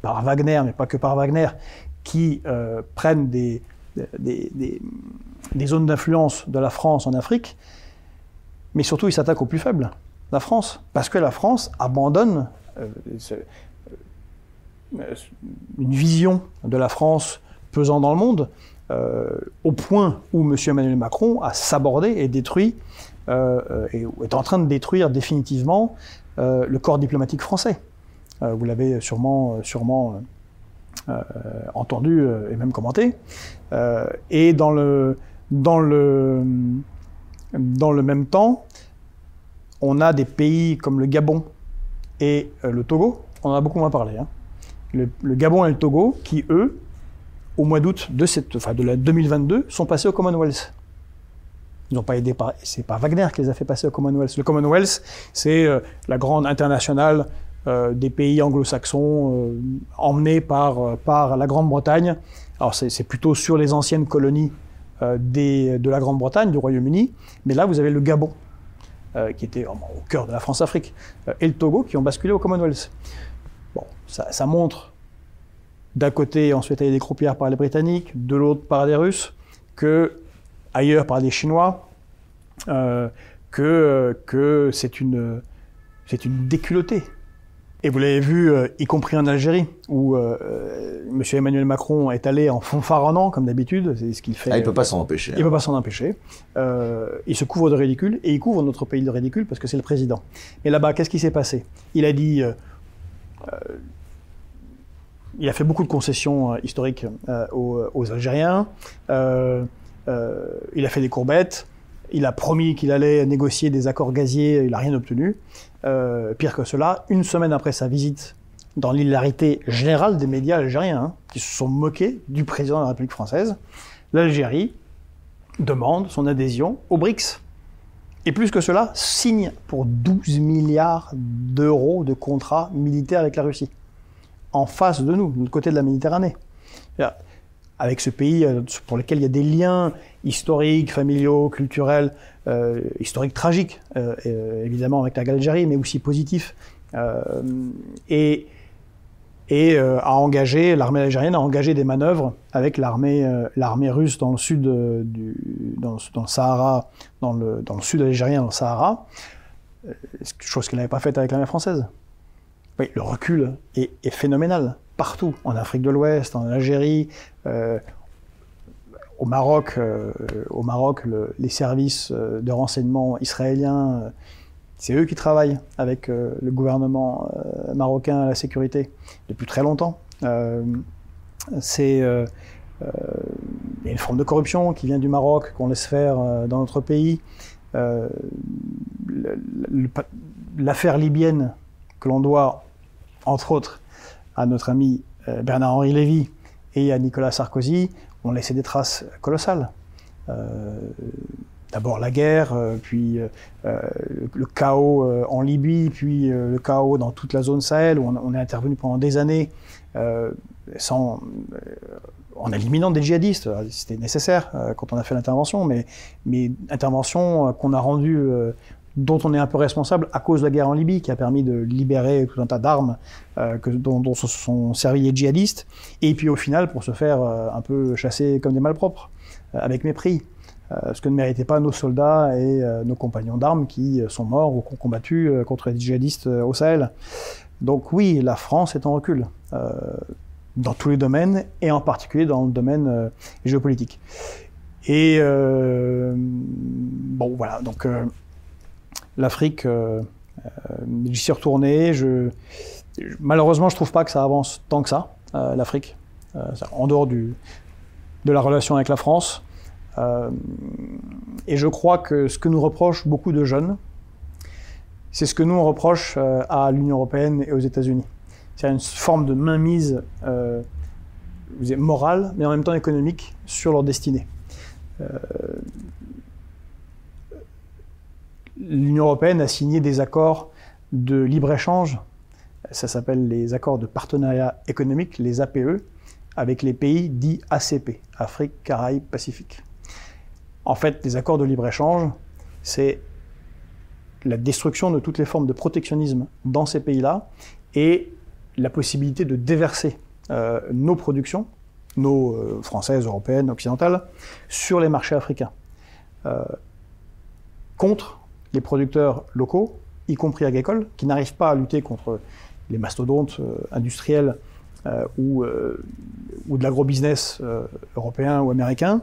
[SPEAKER 2] par Wagner, mais pas que par Wagner, qui euh, prennent des, des, des, des zones d'influence de la France en Afrique, mais surtout ils s'attaquent aux plus faibles la France, parce que la France abandonne euh, euh, une vision de la France pesant dans le monde, euh, au point où M. Emmanuel Macron a sabordé et détruit, et est en train de détruire définitivement le corps diplomatique français. Vous l'avez sûrement, sûrement entendu et même commenté. et dans le, dans, le, dans le même temps, on a des pays comme le Gabon et euh, le Togo, on en a beaucoup moins parlé. Hein. Le, Gabon et le Togo, qui eux, au mois d'août de, cette, enfin, de la 2022, sont passés au Commonwealth. Ils n'ont pas aidé par, c'est pas Wagner qui les a fait passer au Commonwealth. Le Commonwealth, c'est euh, la grande internationale euh, des pays anglo-saxons euh, emmenés par, par la Grande-Bretagne. Alors c'est plutôt sur les anciennes colonies de la Grande-Bretagne, du Royaume-Uni, mais là vous avez le Gabon, euh, qui était au cœur de la France-Afrique, euh, et le Togo, qui ont basculé au Commonwealth. Bon, ça, montre, d'un côté, ensuite, il y a des croupières par les Britanniques, de l'autre par des Russes, que ailleurs par des Chinois, euh, que, que c'est une, une déculottée et vous l'avez vu, euh, y compris en Algérie, où euh, euh M. Emmanuel Macron est allé en fanfaronnant, comme d'habitude, c'est ce qu'il fait.
[SPEAKER 1] Ah, il peut pas s'en empêcher.
[SPEAKER 2] Il hein. peut pas s'en empêcher. Euh, il se couvre de ridicule, et il couvre notre pays de ridicule parce que c'est le président. Mais là-bas, qu'est-ce qui s'est passé? Il a dit... Il a fait beaucoup de concessions historiques aux, aux, Algériens. il a fait des courbettes. Il a promis qu'il allait négocier des accords gaziers. Il n'a rien obtenu. Euh, pire que cela, une semaine après sa visite, dans l'hilarité générale des médias algériens, hein, qui se sont moqués du président de la République française, l'Algérie demande son adhésion aux BRICS. Et plus que cela, signe pour 12 milliards d'euros de contrats militaires avec la Russie. En face de nous, de côté de la Méditerranée. Avec ce pays euh, pour lequel il y a des liens historiques, familiaux, culturels, euh, historiques tragiques, euh, évidemment avec la Algérie, mais aussi positifs. Et a engagé, l'armée algérienne a engagé des manœuvres avec l'armée l'armée russe dans le sud du dans, dans, le Sahara, dans le, dans le sud algérien, dans le Sahara, chose qu'elle n'avait pas faite avec l'armée française? Oui, le recul est, phénoménal partout, en Afrique de l'Ouest, en Algérie, au Maroc, au Maroc les services de renseignement israéliens c'est eux qui travaillent avec euh, le gouvernement euh, marocain à la sécurité depuis très longtemps. Euh, c'est il y a une forme de corruption qui vient du Maroc, qu'on laisse faire dans notre pays. L'affaire libyenne que l'on doit, entre autres, à notre ami Bernard-Henri Lévy et à Nicolas Sarkozy, ont laissé des traces colossales d'abord la guerre, euh, puis euh, euh, le chaos en Libye, puis le chaos dans toute la zone Sahel, où on, est intervenu pendant des années sans, en éliminant des djihadistes. C'était nécessaire quand on a fait l'intervention, mais, mais intervention qu'on a rendue dont on est un peu responsable à cause de la guerre en Libye, qui a permis de libérer tout un tas d'armes dont, dont, se sont servis les djihadistes, et puis au final pour se faire un peu chasser comme des malpropres, avec mépris. Euh, ce que ne méritaient pas nos soldats et euh, nos compagnons d'armes qui euh, sont morts ou qui ont combattu contre les djihadistes au Sahel. Donc oui, la France est en recul dans tous les domaines et en particulier dans le domaine géopolitique. Et bon, voilà. Donc l'Afrique, j'y suis retourné. Malheureusement, je trouve pas que ça avance tant que ça, l'Afrique, en dehors de la relation avec la France. Euh, et je crois que ce que nous reprochent beaucoup de jeunes, c'est ce que nous on reproche euh, à l'Union européenne et aux États-Unis. C'est une forme de mainmise euh, morale, mais en même temps économique, sur leur destinée. Euh, L'Union européenne a signé des accords de libre-échange, ça s'appelle les accords de partenariat économique, les APE, avec les pays dits ACP, Afrique, Caraïbes, Pacifique. En fait, les accords de libre-échange, c'est la destruction de toutes les formes de protectionnisme dans ces pays-là et la possibilité de déverser euh, nos productions, nos euh, françaises, européennes, occidentales, sur les marchés africains, euh, contre les producteurs locaux, y compris agricoles, qui n'arrivent pas à lutter contre les mastodontes industriels euh, ou, euh, ou de l'agro-business euh, européen ou américain,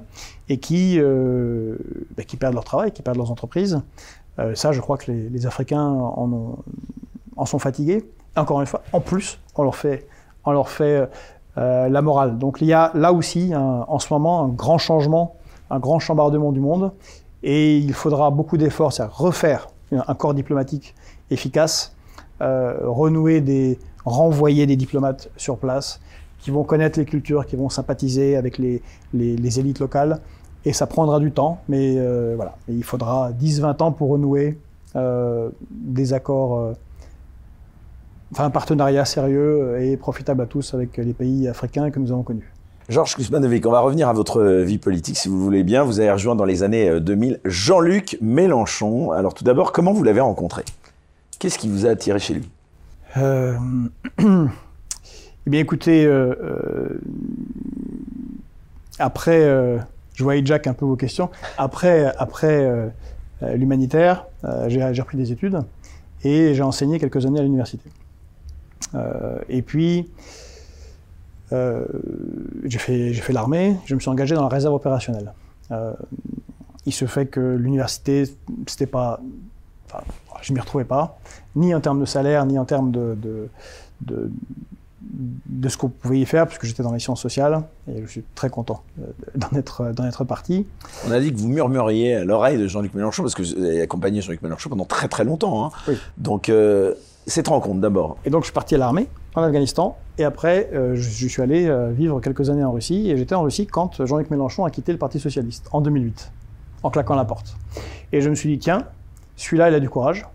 [SPEAKER 2] et qui, bah, qui perdent leur travail, qui perdent leurs entreprises. ça, je crois que les, Africains en, ont, en, sont fatigués. Encore une fois, en plus, on leur fait, on leur fait la morale. Donc il y a là aussi, en ce moment, un grand changement, un grand chambardement du monde, et il faudra beaucoup d'efforts, c'est-à-dire refaire un corps diplomatique efficace, renouer des, renvoyer des diplomates sur place qui vont connaître les cultures, qui vont sympathiser avec les, les, élites locales. Et ça prendra du temps, mais euh, voilà, il faudra 10-20 ans pour renouer euh, des accords, euh, enfin un partenariat sérieux et profitable à tous avec les pays africains que nous avons connus.
[SPEAKER 1] Georges Kuzmanovic, on va revenir à votre vie politique si vous voulez bien. Vous avez rejoint dans les années 2000 Jean-Luc Mélenchon. Alors tout d'abord, comment vous l'avez rencontré? Qu'est-ce qui vous a attiré chez lui?
[SPEAKER 2] Euh, eh bien, écoutez, euh, euh, après, je vois Jack un peu vos questions. Après, après l'humanitaire, j'ai repris des études et j'ai enseigné quelques années à l'université. et puis, j'ai fait, fait l'armée, je me suis engagé dans la réserve opérationnelle. il se fait que l'université, c'était pas je m'y retrouvais pas, ni en termes de salaire, ni en termes de, de, de, ce qu'on pouvait y faire, puisque j'étais dans les sciences sociales, et je suis très content euh, d'en être, parti.
[SPEAKER 1] On a dit que vous murmuriez à l'oreille de Jean-Luc Mélenchon, parce que vous avez accompagné Jean-Luc Mélenchon pendant très très longtemps. Hein. Oui. Donc, euh, cette rencontre d'abord.
[SPEAKER 2] Et donc, je suis parti à l'armée, en Afghanistan, et après, euh, je, suis allé vivre quelques années en Russie, et j'étais en Russie quand Jean-Luc Mélenchon a quitté le Parti Socialiste, en 2008, en claquant la porte. Et je me suis dit, tiens, celui-là, il a du courage,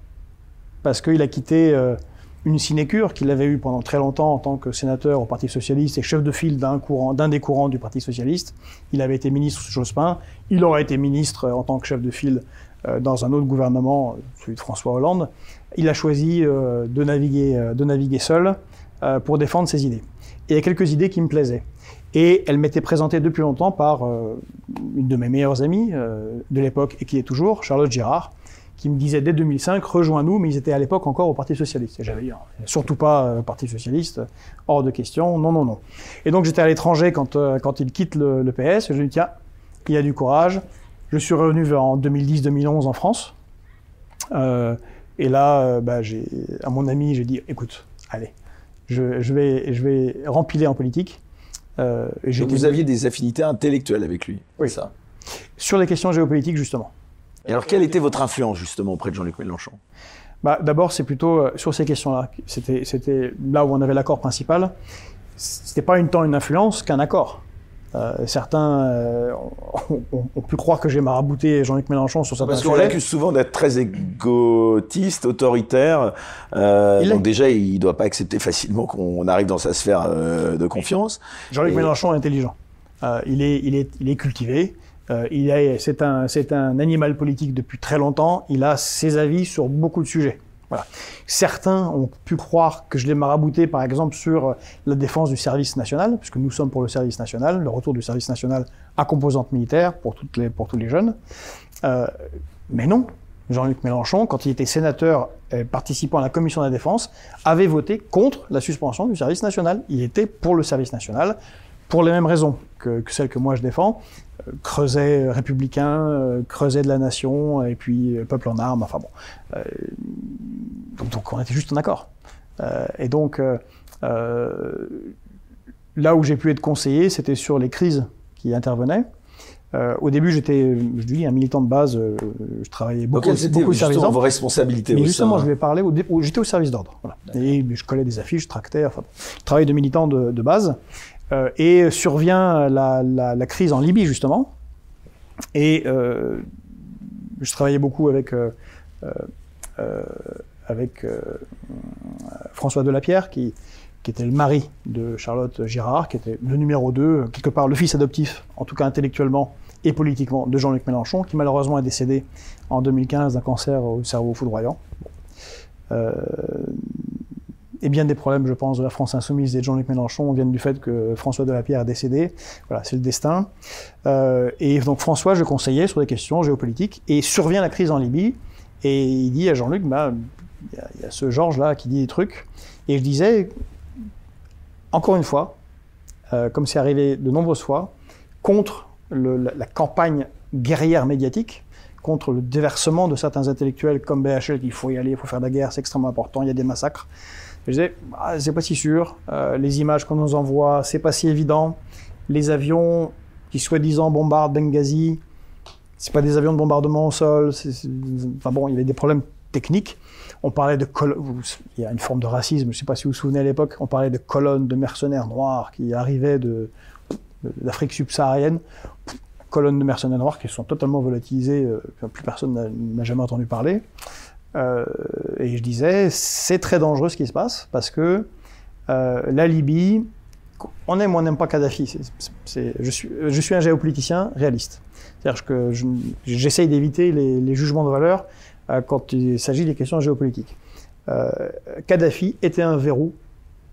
[SPEAKER 2] parce qu'il a quitté euh, une sinécure qu'il avait eue pendant très longtemps en tant que sénateur au Parti Socialiste et chef de file d'un courant, d'un des courants du Parti Socialiste. Il avait été ministre sous Jospin, il aurait été ministre en tant que chef de file euh, dans un autre gouvernement, celui de François Hollande. Il a choisi euh, de naviguer seul pour défendre ses idées. Et il y a quelques idées qui me plaisaient. Et elle m'était présentée depuis longtemps par une de mes meilleures amies de l'époque et qui est toujours, Charlotte Girard, qui me disaient dès 2005, rejoins-nous, mais ils étaient à l'époque encore au Parti Socialiste. Et j'avais dit, surtout pas euh, Parti Socialiste, hors de question, non, non, non. Et donc j'étais à l'étranger quand, euh, quand il quitte le, PS, et je lui ai dit, tiens, il y a du courage. Je suis revenu en 2010-2011 en France. Euh, et là, euh, bah, à mon ami, j'ai dit, écoute, allez, je, je, vais, je vais rempiler en politique.
[SPEAKER 1] Euh, et Donc vous aviez des affinités intellectuelles avec lui,
[SPEAKER 2] oui. ça Sur les questions géopolitiques, justement.
[SPEAKER 1] Et alors, quelle était votre influence, justement, auprès de Jean-Luc Mélenchon?
[SPEAKER 2] Bah, D'abord, c'est plutôt euh, sur ces questions-là. C'était, c'était là où on avait l'accord principal. C'était pas une tant une influence qu'un accord. Euh, certains euh, ont, ont, pu croire que j'ai marabouté Jean-Luc Mélenchon sur certains
[SPEAKER 1] Parce qu'on l'accuse souvent d'être très égotiste, autoritaire. Euh, donc déjà, il ne doit pas accepter facilement qu'on arrive dans sa sphère de confiance.
[SPEAKER 2] Jean-Luc Et... Mélenchon est intelligent. Il, est, il, est, il est cultivé. il c'est un, c'est un animal politique depuis très longtemps. Il a ses avis sur beaucoup de sujets. Certains ont pu croire que je l'ai marabouté, par exemple, sur la défense du service national, puisque nous sommes pour le service national, le retour du service national à composante militaire pour, les, pour tous les jeunes. Euh, mais non. Jean-Luc Mélenchon, quand il était sénateur et participant à la commission de la défense, avait voté contre la suspension du service national. Il était pour le service national, pour les mêmes raisons que celles que moi je défends. Creuset républicain, euh, creuset de la nation, et puis euh, peuple en armes, enfin bon. Euh, donc, donc, on était juste en accord. Et donc, là où j'ai pu être conseillé, c'était sur les crises qui intervenaient. Euh, au début, j'étais, je dis, un militant de base. Euh, je travaillais beaucoup,
[SPEAKER 1] Donc, beaucoup
[SPEAKER 2] au service d'ordre.
[SPEAKER 1] vos responsabilités
[SPEAKER 2] Mais justement, je vais parler. Au, j'étais au service d'ordre. Voilà. Et je collais des affiches, je tractais. Enfin, travail de militant de, de base. Euh, et survient la, crise en Libye justement. Et euh, je travaillais beaucoup avec avec François Delapierre qui qui était le mari de Charlotte Girard, qui était le numéro 2, quelque part le fils adoptif, en tout cas intellectuellement et politiquement, de Jean-Luc Mélenchon, qui malheureusement est décédé en 2015 d'un cancer au cerveau foudroyant. Euh, et bien des problèmes, je pense, de la France insoumise et de Jean-Luc Mélenchon viennent du fait que François Delapierre est décédé. Voilà, c'est le destin. Euh, et donc François, je conseillais sur des questions géopolitiques, et survient la crise en Libye, et il dit à Jean-Luc, bah, il y, a ce Georges-là qui dit des trucs, et je disais, encore une fois, euh, comme c'est arrivé de nombreuses fois, contre la, la, campagne guerrière médiatique, contre le déversement de certains intellectuels comme BHL, il faut y aller, il faut faire de la guerre, c'est extrêmement important, il y a des massacres. Je disais, ah, c'est pas si sûr, euh, les images qu'on nous envoie, c'est pas si évident, les avions qui soi-disant bombardent Benghazi, c'est pas des avions de bombardement au sol, enfin bon, il y avait des problèmes techniques. On parlait de il y a une forme de racisme, je sais pas si vous vous souvenez à l'époque, on parlait de colonnes de mercenaires noirs qui arrivaient de, d'Afrique subsaharienne, colonnes de mercenaires noirs qui sont totalement volatilisées, euh, plus personne n'a jamais entendu parler. Euh, et je disais, c'est très dangereux ce qui se passe parce que euh, la Libye, on aime ou on n'aime pas Kadhafi. Je, suis, un géopoliticien réaliste. C'est-à-dire que j'essaye d'éviter les, jugements de valeur euh, quand il s'agit des questions géopolitiques. Kadhafi était un verrou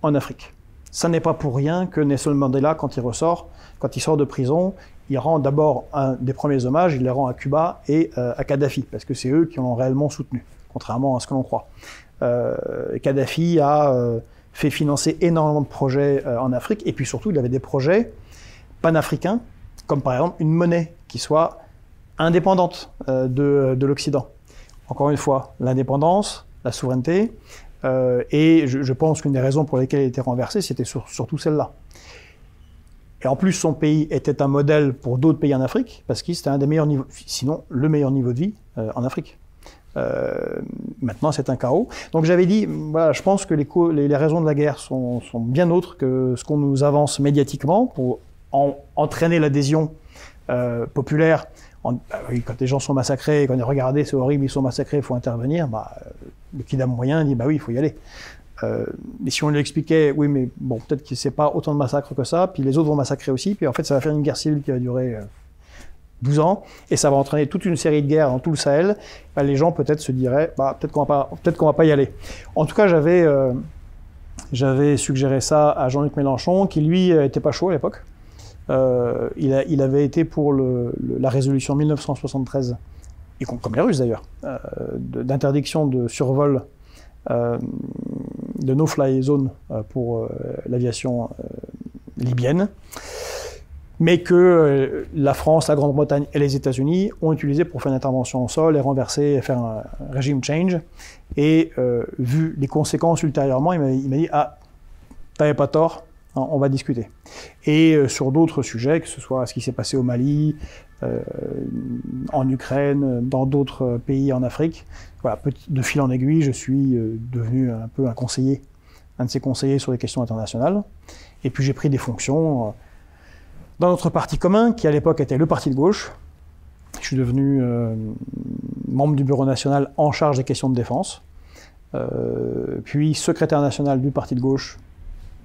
[SPEAKER 2] en Afrique. Ça n'est pas pour rien que Nelson Mandela, quand il ressort, quand il sort de prison, il rend d'abord des premiers hommages, il les rend à Cuba et à Kadhafi, parce que c'est eux qui l'ont réellement soutenu, contrairement à ce que l'on croit. Euh, Kadhafi a euh, fait financer énormément de projets euh, en Afrique, et puis surtout, il avait des projets panafricains, comme par exemple une monnaie qui soit indépendante de, de l'Occident encore une fois, l'indépendance, la souveraineté, et je, pense qu'une des raisons pour lesquelles il était renversé, c'était sur, surtout celle-là. Et en plus, son pays était un modèle pour d'autres pays en Afrique, parce que c'était un des meilleurs niveaux, sinon le meilleur niveau de vie en Afrique. Euh, maintenant, c'est un chaos. Donc j'avais dit, voilà, je pense que les, les, raisons de la guerre sont, sont, bien autres que ce qu'on nous avance médiatiquement pour en, entraîner l'adhésion euh, populaire bah quand les gens sont massacrés, quand ils regardent, c'est horrible, ils sont massacrés, il faut intervenir, bah, le kidam moyen dit bah oui, il faut y aller. Euh, et si on lui expliquait, oui, mais bon, peut-être que c'est pas autant de massacres que ça, puis les autres vont massacrer aussi, puis en fait, ça va faire une guerre civile qui va durer euh, 12 ans, et ça va entraîner toute une série de guerres dans tout le Sahel, bah, les gens peut-être se diraient, bah, peut-être qu'on pas, peut-être qu'on va pas y aller. En tout cas, j'avais, euh, suggéré ça à Jean-Luc Mélenchon, qui lui était pas chaud à l'époque. Euh, il, avait été pour la résolution 1973 et comme les Russes d'ailleurs, d'interdiction de survol de no-fly zone pour l'aviation libyenne mais que euh, la France, la Grande-Bretagne et les États-Unis ont utilisé pour faire une intervention au sol et renverser, et faire un régime change. Et euh, vu les conséquences ultérieurement, il m'a dit Ah, t'avais pas tort, hein, on va discuter. Et euh, sur d'autres sujets, que ce soit ce qui s'est passé au Mali, en Ukraine, dans d'autres pays en Afrique, voilà, de fil en aiguille, je suis devenu un peu un conseiller, un de ces conseillers sur les questions internationales. Et puis j'ai pris des fonctions dans notre parti commun, qui à l'époque était le parti de gauche. Je suis devenu euh, membre du bureau national en charge des questions de défense, euh, puis secrétaire national du parti de gauche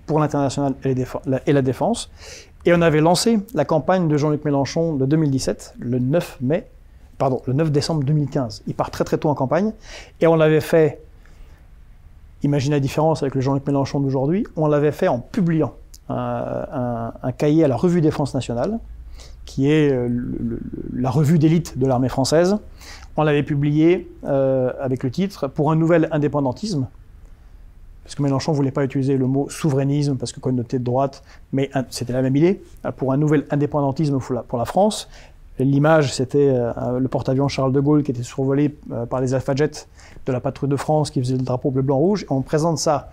[SPEAKER 2] pour l'international et, la défense. Et on avait lancé la campagne de Jean-Luc Mélenchon de 2017, le 9 mai, pardon, le 9 décembre 2015. Il part très très tôt en campagne, et on l'avait fait. Imaginez la différence avec le Jean-Luc Mélenchon d'aujourd'hui. On l'avait fait en publiant un, cahier à la Revue Défense nationale, qui est euh, la revue d'élite de l'armée française. On l'avait publié euh, avec le titre Pour un nouvel indépendantisme, parce que Mélenchon ne voulait pas utiliser le mot souverainisme parce que connoté de droite, mais c'était la même idée, pour un nouvel indépendantisme pour la, France. L'image, c'était euh, le porte-avions Charles de Gaulle qui était survolé par les Alpha Jets de la patrouille de France qui faisait le drapeau bleu-blanc-rouge. On présente ça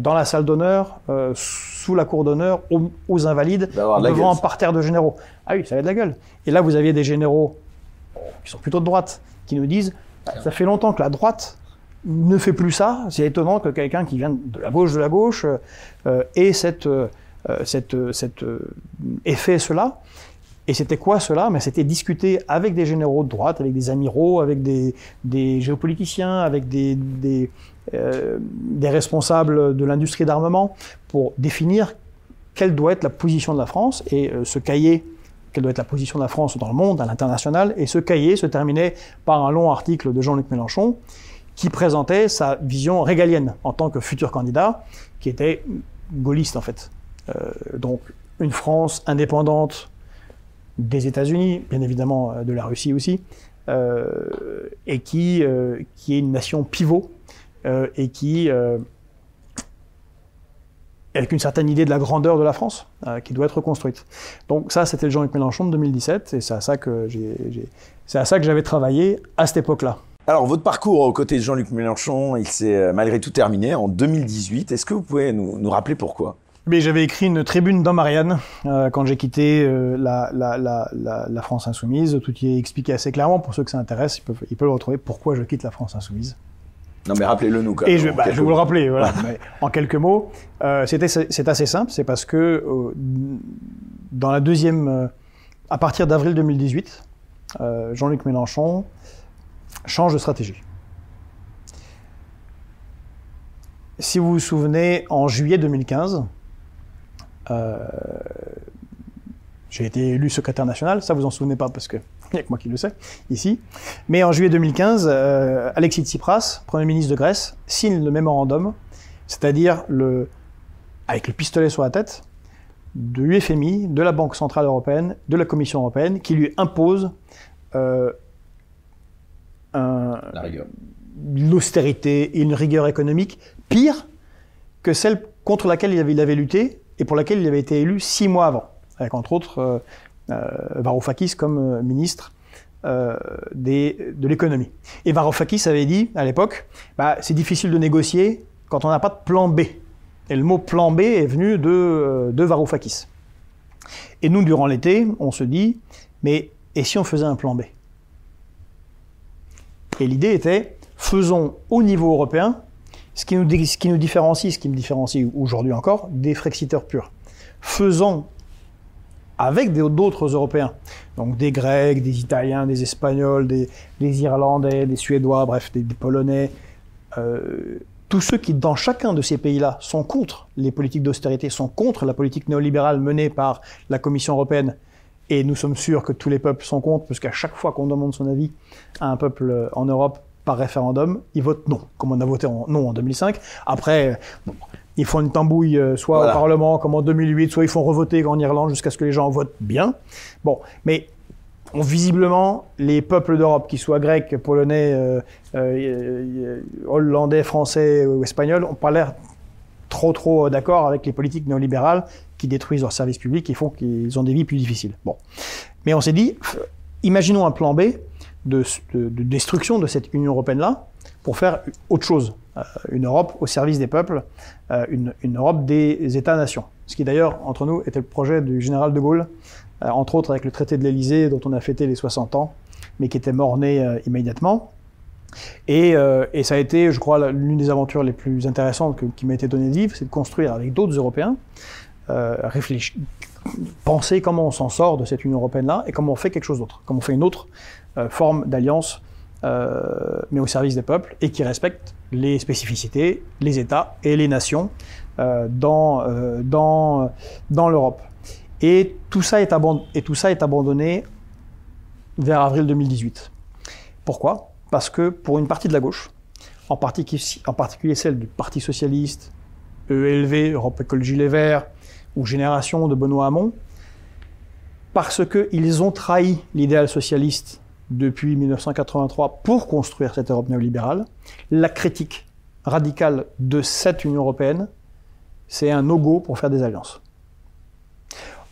[SPEAKER 2] dans la salle d'honneur, sous la cour d'honneur, aux, invalides, devant un parterre de généraux. Ah oui, ça avait de la gueule. Et là, vous aviez des généraux qui sont plutôt de droite, qui nous disent bah, ça fait longtemps que la droite ne fait plus ça. C'est étonnant que quelqu'un qui vient de la gauche de la gauche euh, ait euh, cette, cet effet cela. Et c'était quoi cela? Mais c'était discuter avec des généraux de droite, avec des amiraux, avec des, des géopoliticiens, avec des, des, euh, des responsables de l'industrie d'armement pour définir quelle doit être la position de la France et euh, ce cahier quelle doit être la position de la France dans le monde, à l'international, et ce cahier se terminait par un long article de Jean-Luc Mélenchon qui présentait sa vision régalienne en tant que futur candidat, qui était gaulliste en fait. Euh, donc une France indépendante des États-Unis, bien évidemment de la Russie aussi, et qui, qui est une nation pivot euh, et qui euh, avec une certaine idée de la grandeur de la France euh, qui doit être reconstruite. Donc ça, c'était Jean-Luc Mélenchon de 2017, et c'est à ça que c'est à ça que j'avais travaillé à cette époque-là.
[SPEAKER 1] Alors, votre parcours aux côtés de Jean-Luc Mélenchon, il s'est malgré tout terminé en 2018. Est-ce que vous pouvez nous, rappeler pourquoi?
[SPEAKER 2] Mais j'avais écrit une tribune dans Marianne quand j'ai quitté la, la, la, la, France Insoumise. Tout y est expliqué assez clairement. Pour ceux que ça intéresse, ils peuvent, ils peuvent retrouver pourquoi je quitte la France Insoumise?
[SPEAKER 1] Non, mais rappelez-le nous.
[SPEAKER 2] Quand et je, bah, je vais vous le rappeler. Voilà. en quelques mots, euh, c'est assez simple. C'est parce que euh, dans la deuxième, euh, à partir d'avril 2018, euh, Jean-Luc Mélenchon change de stratégie. Si vous vous souvenez, en juillet 2015, j'ai été élu secrétaire national. Ça, vous en souvenez pas parce que il n'y a que moi qui le sais, ici. Mais en juillet 2015, euh, Alexis Tsipras, Premier ministre de Grèce, signe le mémorandum, c'est-à-dire le, avec le pistolet sur la tête, de l'UFMI, de la Banque Centrale Européenne, de la Commission Européenne, qui lui impose euh, l'austérité et une rigueur économique pire que celle contre laquelle il avait, il avait, lutté et pour laquelle il avait été élu six mois avant, avec entre autres euh, Varoufakis comme euh, ministre euh, de l'économie. Et Varoufakis avait dit à l'époque, bah, c'est difficile de négocier quand on n'a pas de plan B. Et le mot plan B est venu de, de Varoufakis. Et nous, durant l'été, on se dit, mais et si on faisait un plan B? Et l'idée était, faisons au niveau européen ce qui nous, ce qui nous différencie, ce qui me différencie aujourd'hui encore, des Frexiteurs purs. Faisons avec d'autres Européens. Donc des Grecs, des Italiens, des Espagnols, des, Irlandais, des Suédois, bref, des, Polonais. Euh, tous ceux qui, dans chacun de ces pays-là, sont contre les politiques d'austérité, sont contre la politique néolibérale menée par la Commission européenne, et nous sommes sûrs que tous les peuples sont contre, parce qu'à chaque fois qu'on demande son avis à un peuple en Europe par référendum, ils votent non, comme on a voté non en 2005. Après, ils font une tambouille euh, soit au Parlement comme en 2008, soit ils font revoter en Irlande jusqu'à ce que les gens votent bien. Bon, mais ont visiblement les peuples d'Europe, qu'ils soient grecs, polonais, euh, euh, hollandais, français ou espagnols, n'ont pas l'air trop trop d'accord avec les politiques néolibérales qui détruisent leurs services publics et font qu'ils ont des vies plus difficiles. Bon, mais on s'est dit, imaginons un plan B de, destruction de cette Union européenne-là pour faire autre chose. Euh, une Europe au service des peuples, euh, une, Europe des États-nations. Ce qui d'ailleurs, entre nous, était le projet du général de Gaulle, euh, entre autres avec le traité de l'Élysée dont on a fêté les 60 ans, mais qui était mort-né immédiatement. Et, ça a été, je crois, l'une des aventures les plus intéressantes qui m'a été donnée de vivre, c'est de construire avec d'autres Européens, réfléchir, penser comment on s'en sort de cette Union européenne-là et comment on fait quelque chose d'autre, comment on fait une autre forme d'alliance mais au service des peuples, et qui respecte les spécificités, les États et les nations euh, dans, euh, dans, dans l'Europe. Et tout, ça est et tout ça est abandonné vers avril 2018. Pourquoi? Parce que pour une partie de la gauche, en particulier, en particulier celle du Parti Socialiste, ELV, Europe Écologie Les Verts, ou Génération de Benoît Hamon, parce qu'ils ont trahi l'idéal socialiste depuis 1983 pour construire cette Europe néolibérale. La critique radicale de cette Union européenne, c'est un no-go pour faire des alliances.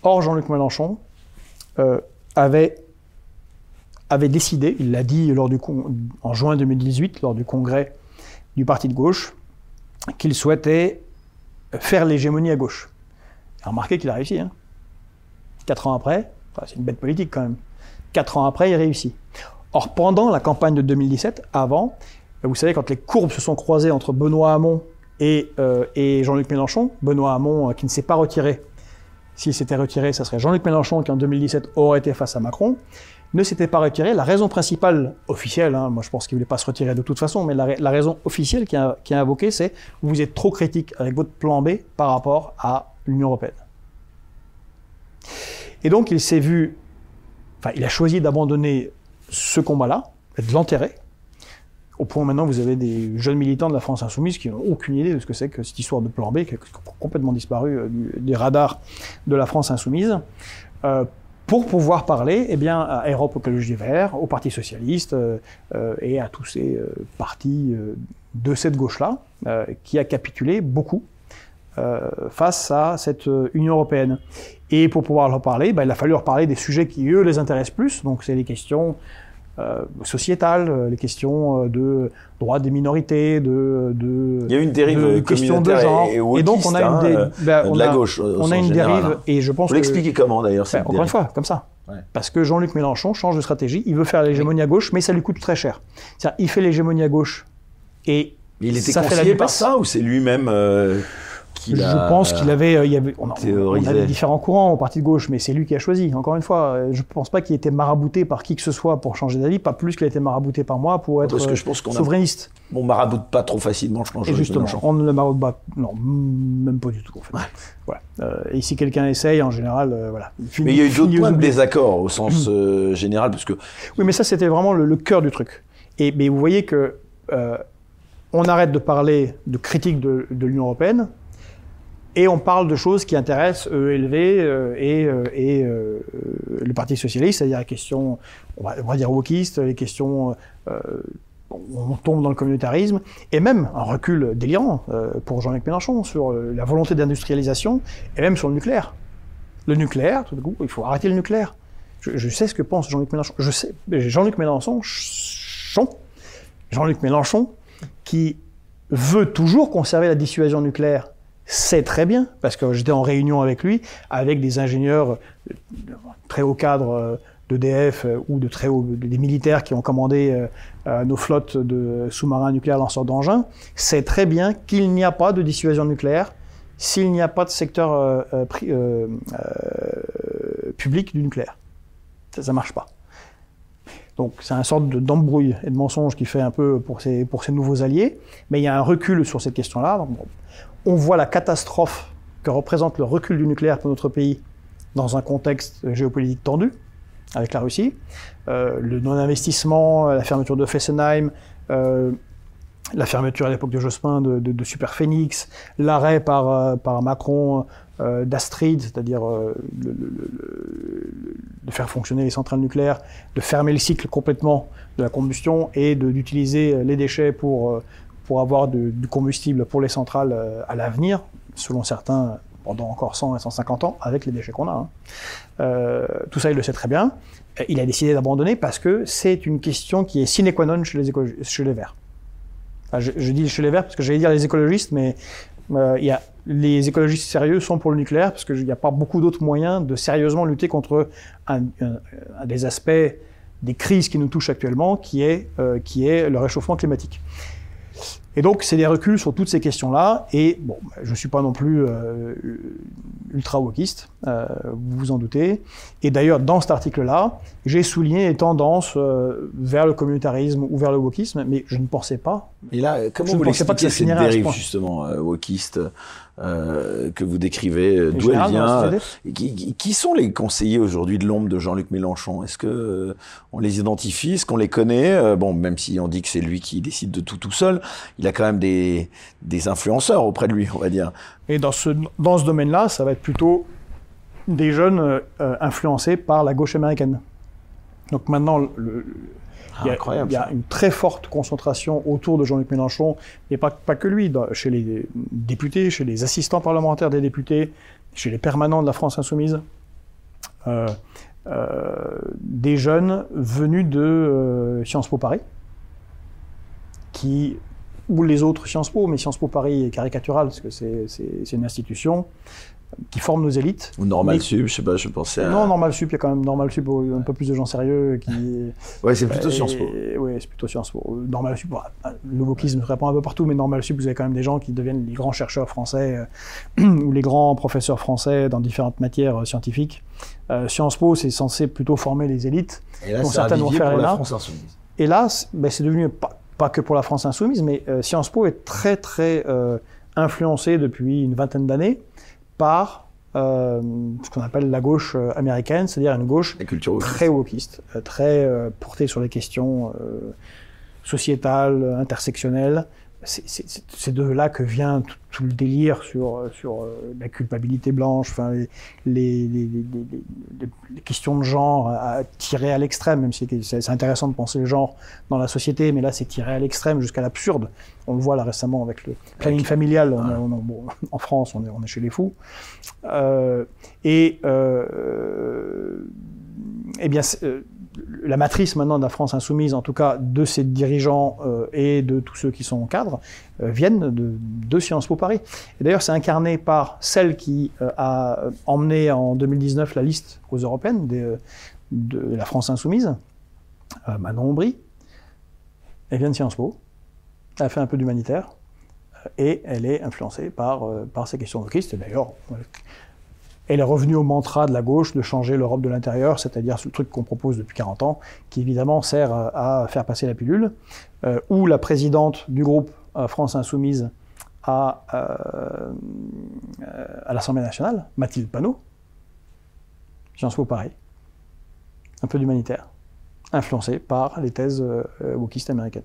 [SPEAKER 2] Or, Jean-Luc Mélenchon euh, avait, avait décidé, il l'a dit lors du en juin 2018, lors du congrès du Parti de gauche, qu'il souhaitait faire l'hégémonie à gauche. Remarquez qu'il a réussi. Hein. Quatre ans après, c'est une bête politique quand même. Quatre ans après, il réussit. Or, pendant la campagne de 2017, avant, vous savez, quand les courbes se sont croisées entre Benoît Hamon et, euh, Jean-Luc Mélenchon, Benoît Hamon euh, qui ne s'est pas retiré, s'il s'était retiré, ça serait Jean-Luc Mélenchon qui en 2017 aurait été face à Macron, ne s'était pas retiré. La raison principale officielle, hein, moi je pense qu'il ne voulait pas se retirer de toute façon, mais la, raison officielle qui a, qui a invoqué, c'est vous êtes trop critique avec votre plan B par rapport à l'Union européenne. Et donc il s'est vu, il a choisi d'abandonner ce combat-là, de l'enterrer, au point où maintenant vous avez des jeunes militants de la France insoumise qui n'ont aucune idée de ce que c'est que cette histoire de plan B, qui a complètement disparu euh, des radars de la France insoumise, euh, pour pouvoir parler eh bien, à Europe Écologie Vert, au Parti Socialiste euh, et à tous ces partis de cette gauche-là, qui a capitulé beaucoup face à cette Union européenne. Et pour pouvoir leur parler, bah, il a fallu leur parler des sujets qui, eux, les intéressent plus. Donc, c'est les questions euh, sociétales, euh, les questions euh, de droits des minorités, de, de
[SPEAKER 1] il y a une dérive de questions de genre. Et, donc on a une hein, ben, de la gauche.
[SPEAKER 2] On a une dérive et je pense.
[SPEAKER 1] Vous l'expliquez comment d'ailleurs
[SPEAKER 2] ben, Encore une fois, comme ça. Parce que Jean-Luc Mélenchon change de stratégie. Il veut faire l'hégémonie à gauche, mais ça lui coûte très cher. C'est-à-dire, il fait l'hégémonie à gauche et
[SPEAKER 1] il était ça conseillé par ça ou c'est lui-même
[SPEAKER 2] je pense qu'il avait, euh, il y avait on, avait différents courants au parti de gauche, mais c'est lui qui a choisi. Encore une fois, je ne pense pas qu'il ait été marabouté par qui que ce soit pour changer d'avis, pas plus qu'il a été marabouté par moi pour être Parce que je pense souverainiste.
[SPEAKER 1] A... On maraboute pas trop facilement, je pense.
[SPEAKER 2] Et justement, on ne le maraboute pas, non, même pas du tout. En fait. Voilà. Euh, et si quelqu'un essaye, en général, euh, voilà.
[SPEAKER 1] mais il y a eu d'autres points de désaccord au sens général, parce que.
[SPEAKER 2] Oui, mais ça c'était vraiment le, cœur du truc. Et mais vous voyez que on arrête de parler de critique de, de l'Union européenne et on parle de choses qui intéressent ELV euh, et, euh, et euh, le Parti socialiste, c'est-à-dire les questions, on va, dire wokistes, les questions, on tombe dans le communautarisme, et même un recul délirant pour Jean-Luc Mélenchon sur la volonté d'industrialisation, et même sur le nucléaire. Le nucléaire, tout d'un coup, il faut arrêter le nucléaire. Je, sais ce que pense Jean-Luc Mélenchon. Je sais, Jean-Luc Mélenchon, Jean-Luc Mélenchon, qui veut toujours conserver la dissuasion nucléaire sait très bien, parce que j'étais en réunion avec lui, avec des ingénieurs euh, très haut cadre euh, d'EDF euh, ou de très haut, des militaires qui ont commandé nos flottes de sous-marins nucléaires lanceurs d'engins, sait très bien qu'il n'y a pas de dissuasion nucléaire s'il n'y a pas de secteur public du nucléaire. Ça ne marche pas. Donc c'est un sorte d'embrouille et de mensonge qui fait un peu pour ces, pour nouveaux alliés, mais il y a un recul sur cette question-là. On voit la catastrophe que représente le recul du nucléaire pour notre pays dans un contexte géopolitique tendu avec la Russie, euh, le non-investissement, la fermeture de Fessenheim, euh, la fermeture à l'époque de Jospin de, de, de l'arrêt par, euh, par Macron euh, d'Astrid, c'est-à-dire euh, le, le, le, de faire fonctionner les centrales nucléaires, de fermer le cycle complètement de la combustion et d'utiliser les déchets pour, pour avoir du combustible pour les centrales à l'avenir, selon certains pendant encore 100 et 150 ans avec les déchets qu'on a. Hein. Euh, tout ça, il le sait très bien. Il a décidé d'abandonner parce que c'est une question qui est sine qua non chez les, chez les Verts. Je, dis chez les Verts parce que j'allais dire les écologistes, mais euh, y a, les écologistes sérieux sont pour le nucléaire parce qu'il n'y a pas beaucoup d'autres moyens de sérieusement lutter contre un, des aspects des crises qui nous touchent actuellement, qui est, euh, qui est le réchauffement climatique. Et donc, c'est des reculs sur toutes ces questions-là. Et bon, je ne suis pas non plus euh, ultra wokiste, euh, vous vous en doutez. Et d'ailleurs, dans cet article-là, j'ai souligné les tendances euh, vers le communautarisme ou vers le wokisme, mais je ne pensais pas.
[SPEAKER 1] Et là, comment
[SPEAKER 2] je
[SPEAKER 1] vous l'expliquez cette dérive, justement, euh, wokiste? Euh, que vous décrivez, d'où elle vient qui, qui, sont les conseillers aujourd'hui de l'ombre de Jean-Luc Mélenchon? Est-ce que euh, on les identifie? Est-ce qu'on les connaît? Euh, Bon, même si on dit que c'est lui qui décide de tout tout seul, il a quand même des, des influenceurs auprès de lui, on va dire.
[SPEAKER 2] Et dans ce, dans ce domaine-là, ça va être plutôt des jeunes euh, influencés par la gauche américaine. Donc maintenant, le, il y, a,
[SPEAKER 1] Incroyable,
[SPEAKER 2] il y a une très forte concentration autour de Jean-Luc Mélenchon, et pas, pas que lui, dans, chez les députés, chez les assistants parlementaires des députés, chez les permanents de la France Insoumise, euh, euh, des jeunes venus de euh, Sciences Po Paris, qui, ou les autres Sciences Po, mais Sciences Po Paris est caricatural, parce que c'est une institution, qui forment nos élites.
[SPEAKER 1] Ou Normal mais... Sup, je sais pas, je pensais à...
[SPEAKER 2] Non, Normal Sup, il y a quand même Normal Sup, un peu plus de gens sérieux qui...
[SPEAKER 1] ouais, c'est plutôt Sciences Po.
[SPEAKER 2] Oui, c'est plutôt Sciences Po. Normal Sup, le wokisme se répand un peu partout, mais Normal Sup, vous avez quand même des gens qui deviennent les grands chercheurs français euh, ou les grands professeurs français dans différentes matières euh, scientifiques. Euh, Sciences Po, c'est censé plutôt former les élites.
[SPEAKER 1] Et là, c'est un pour la France Insoumise.
[SPEAKER 2] Et là, ben, c'est devenu, pas, pas, que pour la France Insoumise, mais Sciences Po est très, très influencé depuis une vingtaine d'années par euh, ce qu'on appelle la gauche euh, américaine, c'est-à-dire une gauche très wokiste, euh, très euh, portée sur les questions euh, sociétales, intersectionnelles. C'est de là que vient tout, tout, le délire sur, sur la culpabilité blanche, enfin, les, les, les, les, questions de genre à, à tirer à l'extrême, même si c'est intéressant de penser le genre dans la société, mais là c'est tiré à l'extrême jusqu'à l'absurde. On le voit là récemment avec le planning okay. familial. On, on, on, bon, en France, on est, on est chez les fous. Euh, et euh, eh bien, euh, la matrice maintenant de la France insoumise, en tout cas de ses dirigeants euh, et de tous ceux qui sont cadres, euh, viennent de, de, Sciences Po Paris. Et d'ailleurs, c'est incarné par celle qui euh, a emmené en 2019 la liste aux européennes de, de la France insoumise, Manon Aubry. Elle vient de Sciences Po. Elle fait un peu d'humanitaire et elle est influencée par, par ces questions wokistes. D'ailleurs, elle est revenue au mantra de la gauche de changer l'Europe de l'intérieur, c'est-à-dire ce truc qu'on propose depuis 40 ans, qui évidemment sert à faire passer la pilule, euh, où la présidente du groupe euh, France Insoumise à, euh, à l'Assemblée nationale, Mathilde Panot, Sciences Po pareil, un peu d'humanitaire, influencé par les thèses wokistes américaines.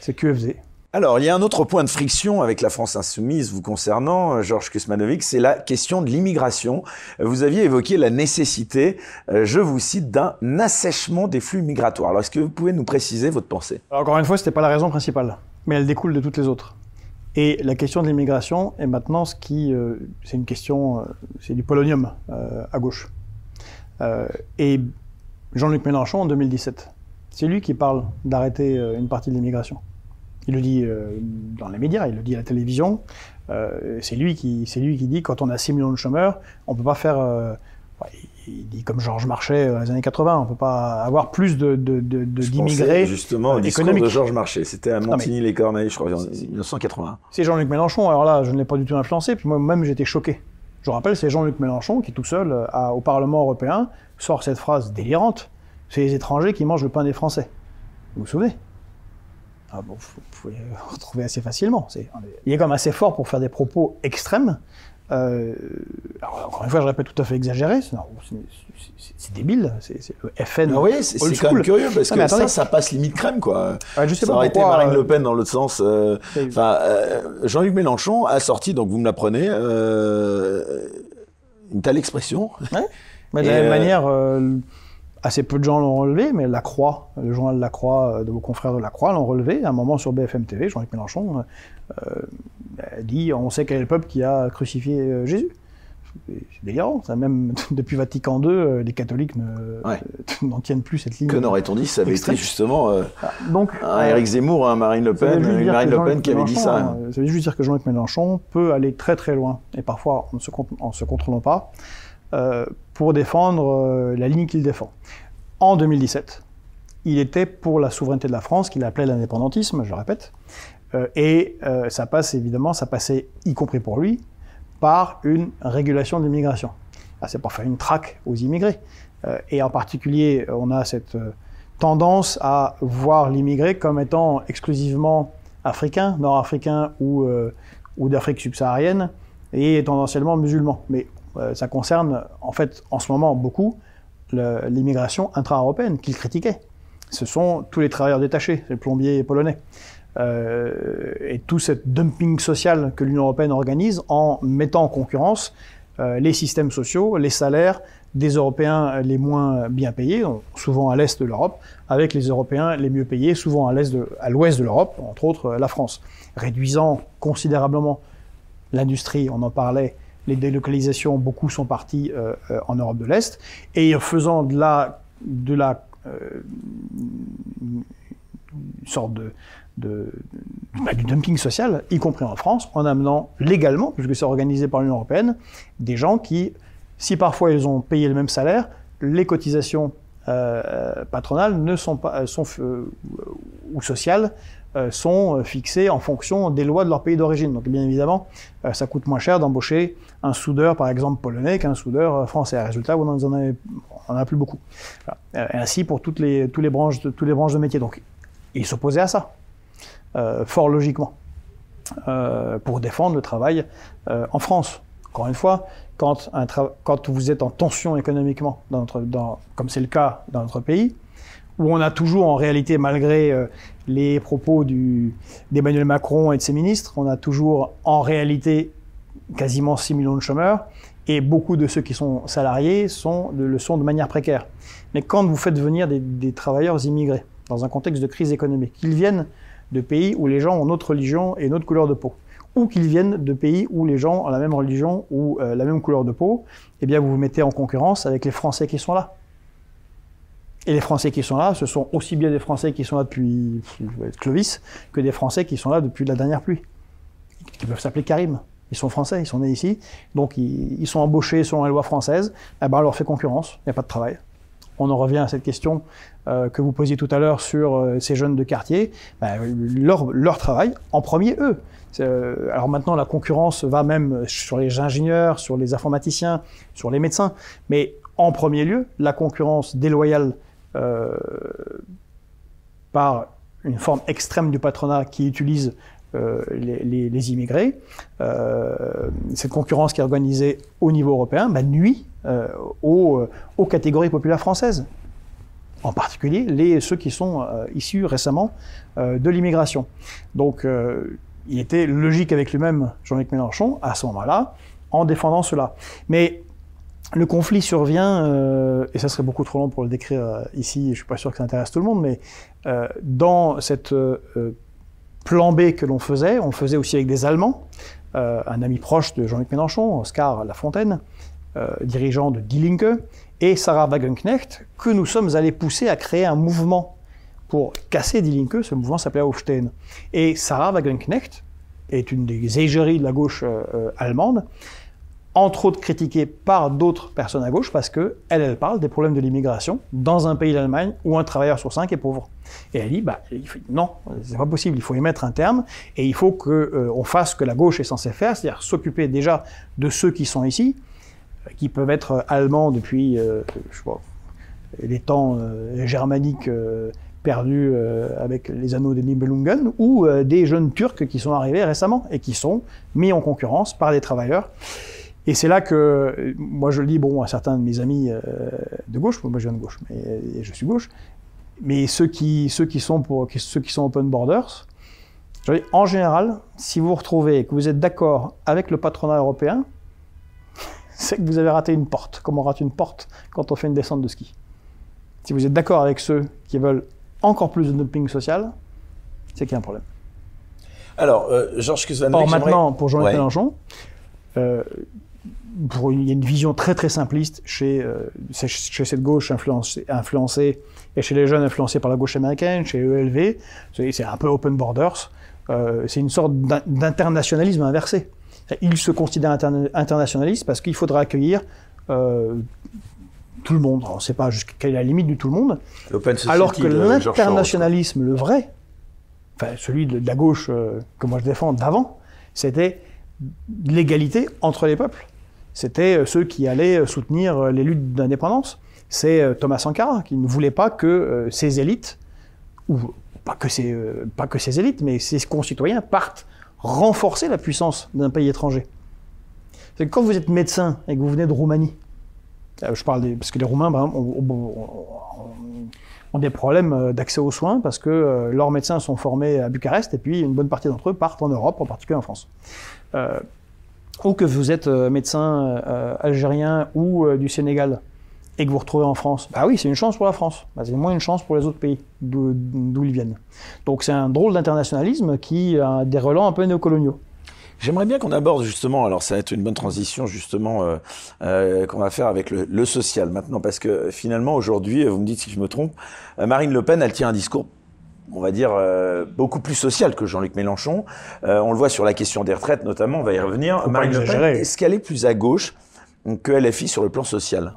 [SPEAKER 2] C'est QFZ,
[SPEAKER 1] alors, il y a un autre point de friction avec la France insoumise vous concernant, Georges Kusmanovic, c'est la question de l'immigration. Vous aviez évoqué la nécessité, je vous cite, d'un assèchement des flux migratoires. Alors, est-ce que vous pouvez nous préciser votre pensée?
[SPEAKER 2] Encore une fois, ce n'était pas la raison principale, mais elle découle de toutes les autres. Et la question de l'immigration est maintenant ce qui... Euh, c'est une question... Euh, c'est du polonium euh, à gauche. Euh, et Jean-Luc Mélenchon, en 2017, c'est lui qui parle d'arrêter une partie de l'immigration. Il le dit euh, dans les médias, il le dit à la télévision. Euh, c'est lui qui, c'est lui qui dit quand on a 6 millions de chômeurs, on peut pas faire. Euh, il dit comme Georges Marchais dans les années 80, on peut pas avoir plus de, d'immigrés.
[SPEAKER 1] Justement, au discours de Georges Marchais, c'était à Montigny-les-Corneilles, je crois, en 1980.
[SPEAKER 2] C'est Jean-Luc Mélenchon. Alors là, je ne l'ai pas du tout influencé. Puis moi-même, j'étais choqué. Je rappelle, c'est Jean-Luc Mélenchon qui, tout seul, à, au Parlement européen, sort cette phrase délirante c'est les étrangers qui mangent le pain des Français. Vous vous souvenez? Ah bon, vous pouvez retrouver assez facilement. Il est quand même assez fort pour faire des propos extrêmes, euh, alors, encore une fois, je répète, tout à fait exagéré. C'est- débile. C'est le FN.
[SPEAKER 1] Ah oui, c'est quand même curieux parce
[SPEAKER 2] Non,
[SPEAKER 1] que ça, ça passe limite crème, quoi.
[SPEAKER 2] Ouais, je sais
[SPEAKER 1] Ça
[SPEAKER 2] pas
[SPEAKER 1] aurait été Marine
[SPEAKER 2] euh,
[SPEAKER 1] Le Pen dans l'autre sens. euh, Jean-Luc Mélenchon a sorti, donc vous me l'apprenez, une telle expression.
[SPEAKER 2] Mais de la même manière, assez peu de gens l'ont relevé, mais La Croix, le journal La Croix, euh, de vos confrères de La Croix l'ont relevé. À un moment sur BFM TV, Jean-Luc Mélenchon euh, euh, dit on sait quel est le peuple qui a crucifié euh, Jésus. C'est délirant. Ça, même depuis Vatican II, les catholiques
[SPEAKER 1] Ouais.
[SPEAKER 2] n'en tiennent plus cette ligne.
[SPEAKER 1] Que n'aurait-on dit si ça avait
[SPEAKER 2] Extrême.
[SPEAKER 1] été justement euh,
[SPEAKER 2] Donc,
[SPEAKER 1] un Éric Zemmour, un Marine Le Pen, une Marine Le Pen qui avait dit ça.
[SPEAKER 2] Ça veut juste dire que Jean-Luc Mélenchon peut aller très très loin, et parfois en ne se, con- en se contrôlant pas, euh, pour défendre euh, la ligne qu'il défend. En 2017, il était pour la souveraineté de la France, qu'il appelait l'indépendantisme, je répète, euh, et euh, ça passe évidemment, ça passait, y compris pour lui, par une régulation de l'immigration. Ah, c'est pour faire une traque aux immigrés. Et en particulier, on a cette tendance à voir l'immigré comme étant exclusivement africain, nord-africain ou, ou d'Afrique subsaharienne, et tendanciellement musulman. Mais ça concerne en fait en ce moment beaucoup l'immigration intra-européenne qu'il critiquait. Ce sont tous les travailleurs détachés, les plombiers polonais. Euh, et tout ce dumping social que l'Union européenne organise en mettant en concurrence euh, les systèmes sociaux, les salaires des Européens les moins bien payés, souvent à l'est de l'Europe, avec les Européens les mieux payés, souvent à l'ouest de l'Europe, entre autres euh, la France, réduisant considérablement l'industrie, on en parlait, les délocalisations, beaucoup sont partis euh, euh, en Europe de l'Est, et faisant de la, de la euh, une sorte de, bah, du dumping social, y compris en France, en amenant légalement, puisque c'est organisé par l'Union européenne, des gens qui, si parfois ils ont payé le même salaire, les cotisations patronales ne sont pas, sont, ou sociales sont fixées en fonction des lois de leur pays d'origine. Donc bien évidemment, euh, ça coûte moins cher d'embaucher un soudeur, par exemple polonais, qu'un soudeur euh, français. Résultat, vous n'en on en a plus beaucoup. Ainsi pour toutes les, toutes les branches de, toutes les branches de métier. Donc il s'opposait à ça, euh, fort logiquement, euh, pour défendre le travail euh, en France. Encore une fois, quand, un quand vous êtes en tension économiquement, dans notre, dans, comme c'est le cas dans notre pays, où on a toujours en réalité, malgré euh, les propos d'Emmanuel Macron et de ses ministres, on a toujours en réalité quasiment 6 millions de chômeurs, et beaucoup de ceux qui sont salariés sont, le sont de manière précaire. Mais quand vous faites venir des, travailleurs immigrés, dans un contexte de crise économique, qu'ils viennent de pays où les gens ont notre religion et notre couleur de peau, ou qu'ils viennent de pays où les gens ont la même religion ou euh, la même couleur de peau, eh bien vous vous mettez en concurrence avec les Français qui sont là. Et les Français qui sont là, ce sont aussi bien des Français qui sont là depuis Clovis que des Français qui sont là depuis la dernière pluie, qui peuvent s'appeler Karim. Ils sont français, ils sont nés ici, donc ils, ils sont embauchés selon la loi française. Eh ben, on leur fait concurrence, il n'y a pas de travail. On en revient à cette question euh, que vous posiez tout à l'heure sur euh, ces jeunes de quartier. Ben, leur, leur travail, en premier eux. Euh, alors maintenant, la concurrence va même sur les ingénieurs, sur les informaticiens, sur les médecins, mais en premier lieu, la concurrence déloyale euh, par une forme extrême du patronat qui utilise euh, les, immigrés, euh, cette concurrence qui est organisée au niveau européen, bah, nuit aux, aux, catégories populaires françaises, en particulier les, ceux qui sont issus récemment de l'immigration. Donc il était logique avec lui-même, Jean-Luc Mélenchon, à ce moment-là, en défendant cela. Mais le conflit survient, euh, et ça serait beaucoup trop long pour le décrire euh, ici, je ne suis pas sûr que ça intéresse tout le monde, mais euh, dans cette plan B que l'on faisait, on faisait aussi avec des Allemands, un ami proche de Jean-Luc Mélenchon, Oscar Lafontaine, dirigeant de Die Linke, et Sarah Wagenknecht, que nous sommes allés pousser à créer un mouvement pour casser Die Linke, ce mouvement s'appelait Aufstehen. Et Sarah Wagenknecht est une des égéries de la gauche allemande, entre autres critiquée par d'autres personnes à gauche parce que elle, parle des problèmes de l'immigration dans un pays d'Allemagne où un travailleur sur cinq est pauvre. Et elle dit, bah, il non, c'est pas possible, il faut y mettre un terme et il faut que euh, fasse ce que la gauche est censée faire, c'est-à-dire s'occuper déjà de ceux qui sont ici, qui peuvent être allemands depuis, euh, je sais pas, les temps euh, germaniques perdus euh, avec les anneaux des Nibelungen, ou euh, des jeunes Turcs qui sont arrivés récemment et qui sont mis en concurrence par des travailleurs Et c'est là que, moi je le dis bon, à certains de mes amis de gauche, moi je viens de gauche, mais je suis gauche, mais ceux qui, ceux qui, sont, pour, ceux qui sont open borders, en général, si vous vous retrouvez et que vous êtes d'accord avec le patronat européen, c'est que vous avez raté une porte, comme on rate une porte quand on fait une descente de ski. Si vous êtes d'accord avec ceux qui veulent encore plus de dumping social, c'est qu'il y a un problème.
[SPEAKER 1] Alors, euh, Georges
[SPEAKER 2] Or, maintenant, pour Jean-Luc Mélenchon, euh, il y a une vision très très simpliste chez, euh, chez cette gauche influencée, influencée, et chez les jeunes influencés par la gauche américaine, chez ELV, c'est un peu open borders. Euh, c'est une sorte d'internationalisme inversé. Ils se considèrent internationalistes parce qu'il faudra accueillir euh, tout le monde. On ne sait pas jusqu'à quelle est la limite du tout le monde. Alors que l'internationalisme, le vrai, enfin celui de, la gauche que moi je défends d'avant, c'était l'égalité entre les peuples. C'était ceux qui allaient soutenir les luttes d'indépendance. C'est Thomas Sankara qui ne voulait pas que ces élites, ou pas que, euh, pas que élites, mais ces concitoyens partent renforcer la puissance d'un pays étranger. C'est que quand vous êtes médecin et que vous venez de Roumanie, euh, je parle des, parce que les Roumains, ont, des problèmes euh, d'accès aux soins parce que leurs médecins sont formés à Bucarest et puis une bonne partie d'entre eux partent en Europe, en particulier en France. Ou que vous êtes médecin algérien ou du Sénégal et que vous retrouvez en France, bah oui, c'est une chance pour la France. Bah, c'est moins une chance pour les autres pays d'où ils viennent. Donc c'est un drôle d'internationalisme qui a des relents un peu néocoloniaux.
[SPEAKER 1] J'aimerais bien qu'on aborde justement, alors ça va être une bonne transition justement euh, euh, qu'on va faire avec le, social maintenant, parce que finalement aujourd'hui, vous me dites si je me trompe, euh, Marine Le Pen, elle tient un discours on va dire, beaucoup plus social que Jean-Luc Mélenchon. on le voit sur la question des retraites notamment, on va y revenir. Marine Le Pen, est-ce qu'elle est plus à gauche que LFI sur le plan social?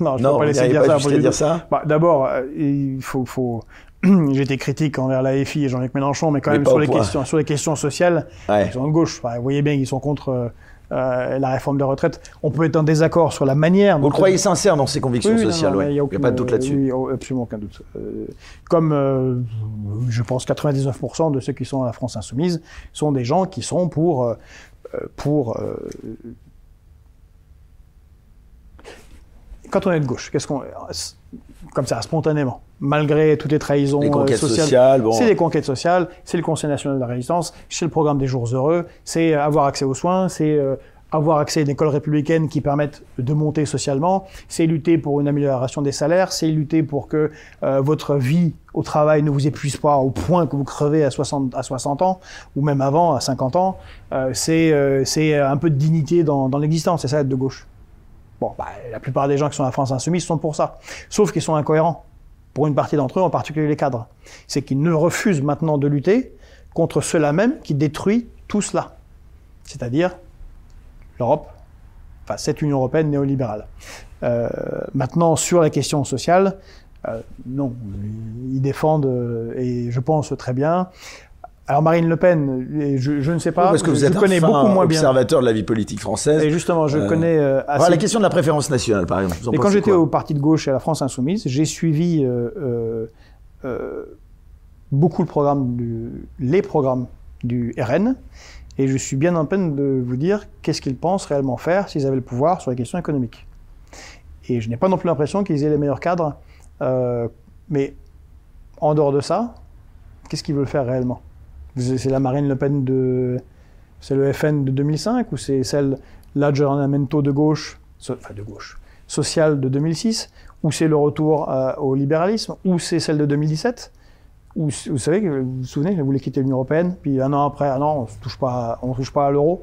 [SPEAKER 2] Non, je ne peux pas laisser dire, ça, dire ça. Bah, D'abord, euh, il faut, faut... j'étais critique envers la FI et Jean-Luc Mélenchon, mais quand même sur les, questions, sur les questions sociales, ils sont de gauche. vous voyez bien qu'ils sont contre euh, la réforme des retraites. On peut être en désaccord sur la manière.
[SPEAKER 1] Vous le croyez sincère dans ses convictions sociales Il n'y
[SPEAKER 2] a,
[SPEAKER 1] pas de doute là-dessus.
[SPEAKER 2] Oui, absolument aucun doute. Euh, comme je pense 99% de ceux qui sont à la France insoumise sont des gens qui sont pour pour quand on est de gauche, qu'est-ce qu'on comme ça, spontanément, malgré toutes les trahisons
[SPEAKER 1] les conquêtes euh, sociales, bon.
[SPEAKER 2] c'est les conquêtes sociales, c'est le Conseil national de la résistance, c'est le programme des jours heureux, c'est avoir accès aux soins, c'est euh, avoir accès à une école républicaine qui permette de monter socialement, c'est lutter pour une amélioration des salaires, c'est lutter pour que euh, votre vie au travail ne vous épuise pas au point que vous crevez à 60, à 60 ans, ou même avant, à 50 ans, c'est c'est un peu de dignité dans, dans l'existence, c'est ça être de gauche. Bon, bah, la plupart des gens qui sont à France insoumise sont pour ça. Sauf qu'ils sont incohérents. Pour une partie d'entre eux, en particulier les cadres. C'est qu'ils ne refusent maintenant de lutter contre cela même qui détruit tout cela. C'est-à-dire l'Europe, enfin cette Union européenne néolibérale. Euh, maintenant, sur la question sociale, euh, non, ils défendent, euh, et je pense très bien, alors Marine Le Pen, je, je ne sais pas,
[SPEAKER 1] parce que vous êtes connais beaucoup moins bien. observateur de la vie politique française.
[SPEAKER 2] Et justement, je euh, connais euh,
[SPEAKER 1] assez... la question de la préférence nationale, par exemple.
[SPEAKER 2] Et quand j'étais au Parti de gauche et à la France Insoumise, j'ai suivi euh, euh, beaucoup le programme du, les programmes du RN, et je suis bien en peine de vous dire qu'est-ce qu'ils pensent réellement faire s'ils avaient le pouvoir sur les questions économiques. Et je n'ai pas non plus l'impression qu'ils aient les meilleurs cadres, mais en dehors de ça, qu'est-ce qu'ils veulent faire réellement? C'est la Marine Le Pen de. C'est le FN de 2005 ou c'est celle, l'aggiornamento de gauche, enfin de gauche, sociale de 2006 ou c'est le retour euh, au libéralisme ou c'est celle de 2017 ou vous savez, vous vous souvenez, vous voulez quitter l'Union Européenne, puis un an après, ah non, on ne touche pas, touche pas à l'euro,